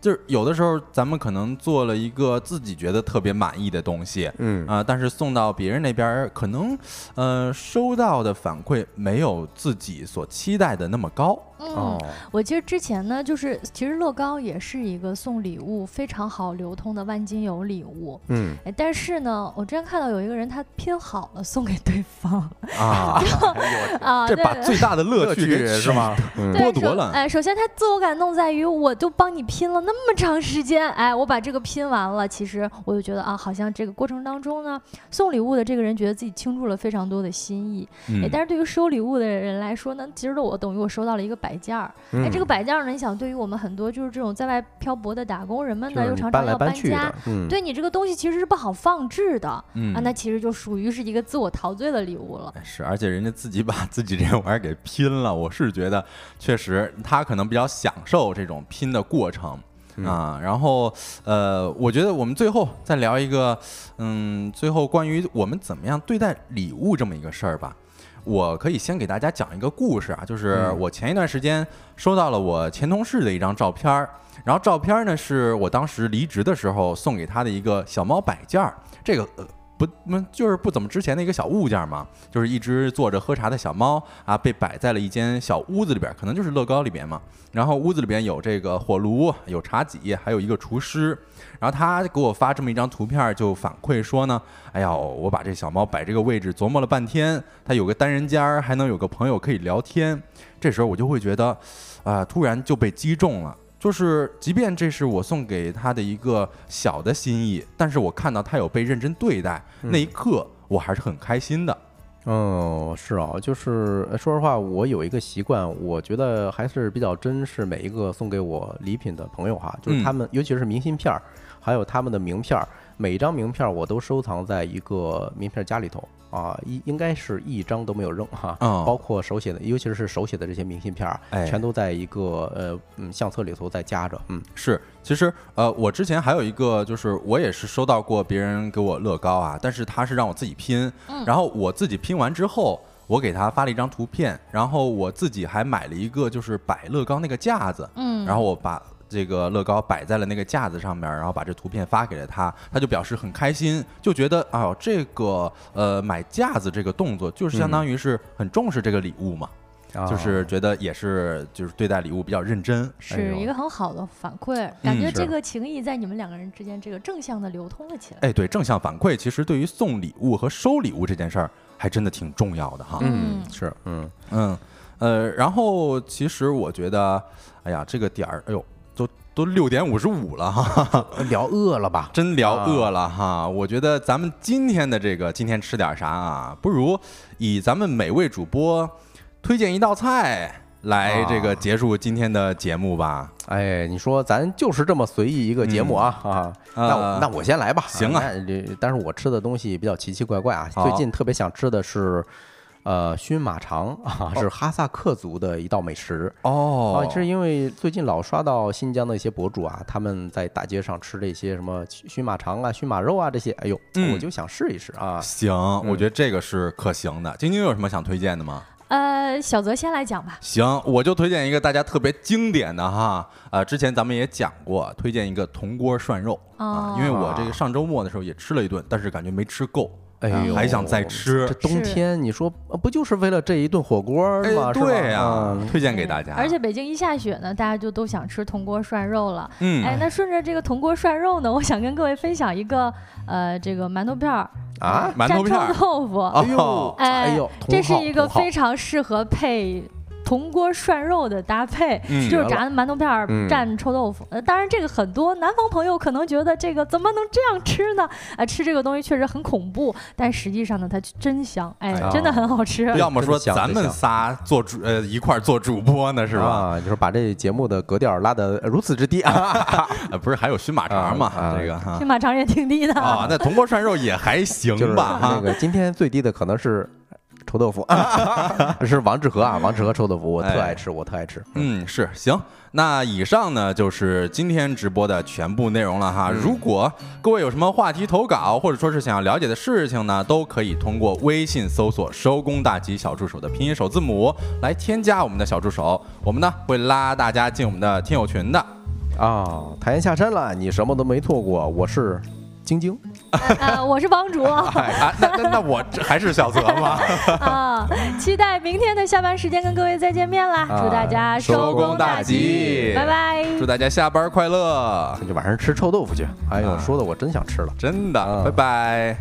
Speaker 1: 就是有的时候咱们可能做了一个自己觉得特别满意的东西，
Speaker 2: 嗯
Speaker 1: 啊、但是送到别人那边，可能呃收到的反馈没有自己所期待的那么高。
Speaker 2: 哦
Speaker 3: 嗯，，我其实之前呢，就是其实乐高也是一个送礼物非常好流通的万金油礼物。
Speaker 2: 嗯
Speaker 3: 哎，但是呢，我之前看到有一个人他拼好了送给对方
Speaker 2: 啊，
Speaker 3: 啊，
Speaker 1: 这
Speaker 3: 对
Speaker 1: 把最大的乐趣
Speaker 2: 是吗？
Speaker 1: 剥夺了
Speaker 3: 哎，首先他自我感动在于，我都帮你拼了那么长时间，哎，我把这个拼完了，其实我就觉得啊，好像这个过程当中呢，送礼物的这个人觉得自己倾注了非常多的心意。哎
Speaker 1: 嗯，
Speaker 3: 但是对于收礼物的人来说呢，其实我等于我收到了一个摆件儿。哎，这个
Speaker 2: 嗯
Speaker 3: 摆件儿呢，你想对于我们很多就是这种在外漂泊的打工人们呢，又常常要
Speaker 2: 搬
Speaker 3: 家对你这个东西其实是不好放置的、
Speaker 1: 嗯
Speaker 3: 啊，那其实就属于是一个自我陶醉的礼物了。
Speaker 1: 哎是，而且人家自己把自己这玩意儿给拼了，我是觉得确实他可能比较享受这种拼的过程。
Speaker 2: 嗯
Speaker 1: 啊，然后呃，我觉得我们最后再聊一个，嗯，最后关于我们怎么样对待礼物这么一个事儿吧。我可以先给大家讲一个故事啊，就是
Speaker 2: 嗯。
Speaker 1: 我前一段时间收到了我前同事的一张照片儿，然后照片儿呢是我当时离职的时候送给他的一个小猫摆件儿，这个呃不不就是不怎么值钱的一个小物件嘛，就是一只坐着喝茶的小猫啊，被摆在了一间小屋子里边，可能就是乐高里边嘛。然后屋子里边有这个火炉，有茶几，还有一个厨师。然后他给我发这么一张图片，就反馈说呢，哎呀，我把这小猫摆这个位置琢磨了半天，它有个单人间儿，还能有个朋友可以聊天。这时候我就会觉得，啊、突然就被击中了。就是，即便这是我送给他的一个小的心意，但是我看到他有被认真对待，那一刻我还是很开心的。
Speaker 2: 嗯，是啊，就是呃说实话，我有一个习惯，我觉得还是比较珍视每一个送给我礼品的朋友哈，就是他们，尤其是明信片儿，还有他们的名片儿，每一张名片我都收藏在一个名片夹里头。啊，一应该是一张都没有扔哈，
Speaker 1: 哦。
Speaker 2: 包括手写的，尤其是手写的这些明信片儿，
Speaker 1: 哎。
Speaker 2: 全都在一个呃嗯相册里头在夹着，嗯。
Speaker 1: 是，其实呃，我之前还有一个，就是我也是收到过别人给我乐高啊，但是他是让我自己拼，然后我自己拼完之后，我给他发了一张图片，然后我自己还买了一个就是摆乐高那个架子，
Speaker 3: 嗯，
Speaker 1: 然后我把这个乐高摆在了那个架子上面，然后把这图片发给了他，他就表示很开心，就觉得哎呦，这个呃买架子这个动作，就是相当于是很重视这个礼物嘛，
Speaker 2: 啊
Speaker 1: 就是觉得也是就是对待礼物比较认真。
Speaker 3: 是一个很好的反馈，感觉这个情谊在你们两个人之间这个正向的流通了起来。
Speaker 1: 哎，对，正向反馈其实对于送礼物和收礼物这件事儿，还真的挺重要的哈。
Speaker 2: 嗯
Speaker 3: 嗯
Speaker 2: 是嗯
Speaker 1: 嗯，呃，然后其实我觉得，哎呀，这个点儿，哎呦，都都六点五十五了哈，
Speaker 2: 聊饿了吧？
Speaker 1: 真聊
Speaker 2: 啊
Speaker 1: 饿了哈。我觉得咱们今天的这个今天吃点啥啊？不如以咱们每位主播推荐一道菜来这个
Speaker 2: 啊
Speaker 1: 结束今天的节目吧。
Speaker 2: 哎，你说咱就是这么随意一个节目啊、啊！那那我先来吧。
Speaker 1: 行啊
Speaker 2: 这但是我吃的东西比较奇奇怪怪啊。最近特别想吃的是，呃，熏马肠啊，是哈萨克族的一道美食。
Speaker 1: 哦
Speaker 2: 啊，是因为最近老刷到新疆的一些博主啊，他们在大街上吃这些什么熏马肠啊、熏马肉啊这些，哎呦，
Speaker 1: 嗯
Speaker 2: 我就想试一试啊。
Speaker 1: 行，我觉得这个是可行的。晶晶有什么想推荐的吗？
Speaker 3: 呃，小泽先来讲吧。
Speaker 1: 行，我就推荐一个大家特别经典的哈，呃，之前咱们也讲过，推荐一个铜锅涮肉啊，因为我这个上周末的时候也吃了一顿，但是感觉没吃够，
Speaker 2: 哎呦，
Speaker 1: 还想再吃
Speaker 2: 这冬天你说呃不就是为了这一顿火锅
Speaker 1: 哎
Speaker 2: 吗？，是吧
Speaker 1: 对呀、
Speaker 2: 嗯
Speaker 1: 推荐给大家。
Speaker 3: 而且北京一下雪呢，大家就都想吃铜锅涮肉了。
Speaker 1: 嗯，
Speaker 3: 哎，那顺着这个铜锅涮肉呢，我想跟各位分享一个呃，这个馒头片儿
Speaker 2: 啊
Speaker 1: 馒头片儿
Speaker 3: 臭豆腐。
Speaker 1: 哦
Speaker 2: 哎呦，
Speaker 3: 哎
Speaker 2: 哎呦，
Speaker 3: 这是一个非常适合配铜锅涮肉的搭配，
Speaker 1: 嗯
Speaker 3: 就是炸的馒头片蘸臭豆腐。呃，当然这个很多南方朋友可能觉得这个怎么能这样吃呢？啊、吃这个东西确实很恐怖，但实际上呢，它真香，哎，
Speaker 2: 哎
Speaker 3: 真的很好吃。
Speaker 1: 要么说咱们仨做主呃一块儿做主播呢，是吧？
Speaker 2: 啊，就是把这节目的格调拉得如此之低啊，
Speaker 1: 呃，不是还有熏马肠
Speaker 2: 吗，
Speaker 1: 这个哈
Speaker 3: 骏马肠也挺低的
Speaker 1: 啊，那铜锅涮肉也还行
Speaker 2: 就是
Speaker 1: 吧哈。
Speaker 2: 那个今天最低的可能是臭豆腐，是王致和啊，王致和臭豆腐，我特爱吃，我特爱吃。
Speaker 1: 嗯，是行。那以上呢就是今天直播的全部内容了哈。
Speaker 2: 嗯
Speaker 1: 如果各位有什么话题投稿，或者说是想要了解的事情呢，都可以通过微信搜索“收工大吉小助手”的拼音首字母来添加我们的小助手。我们呢会拉大家进我们的听友群的。
Speaker 2: 啊，太阳下山了，你什么都没错过，我是晶晶。
Speaker 3: 呃，我是帮主
Speaker 1: 哎啊，那那那我这还是小泽吗？
Speaker 3: 啊，期待明天的下班时间跟各位再见面啦！
Speaker 2: 啊
Speaker 3: 祝大家
Speaker 1: 收工
Speaker 3: 工
Speaker 1: 大吉
Speaker 3: 吉，拜拜。
Speaker 1: 祝大家下班快乐，
Speaker 2: 那就晚上吃臭豆腐去。哎呦，
Speaker 1: 啊
Speaker 2: 说的我真想吃了。
Speaker 1: 真的，
Speaker 2: 啊
Speaker 1: 拜拜。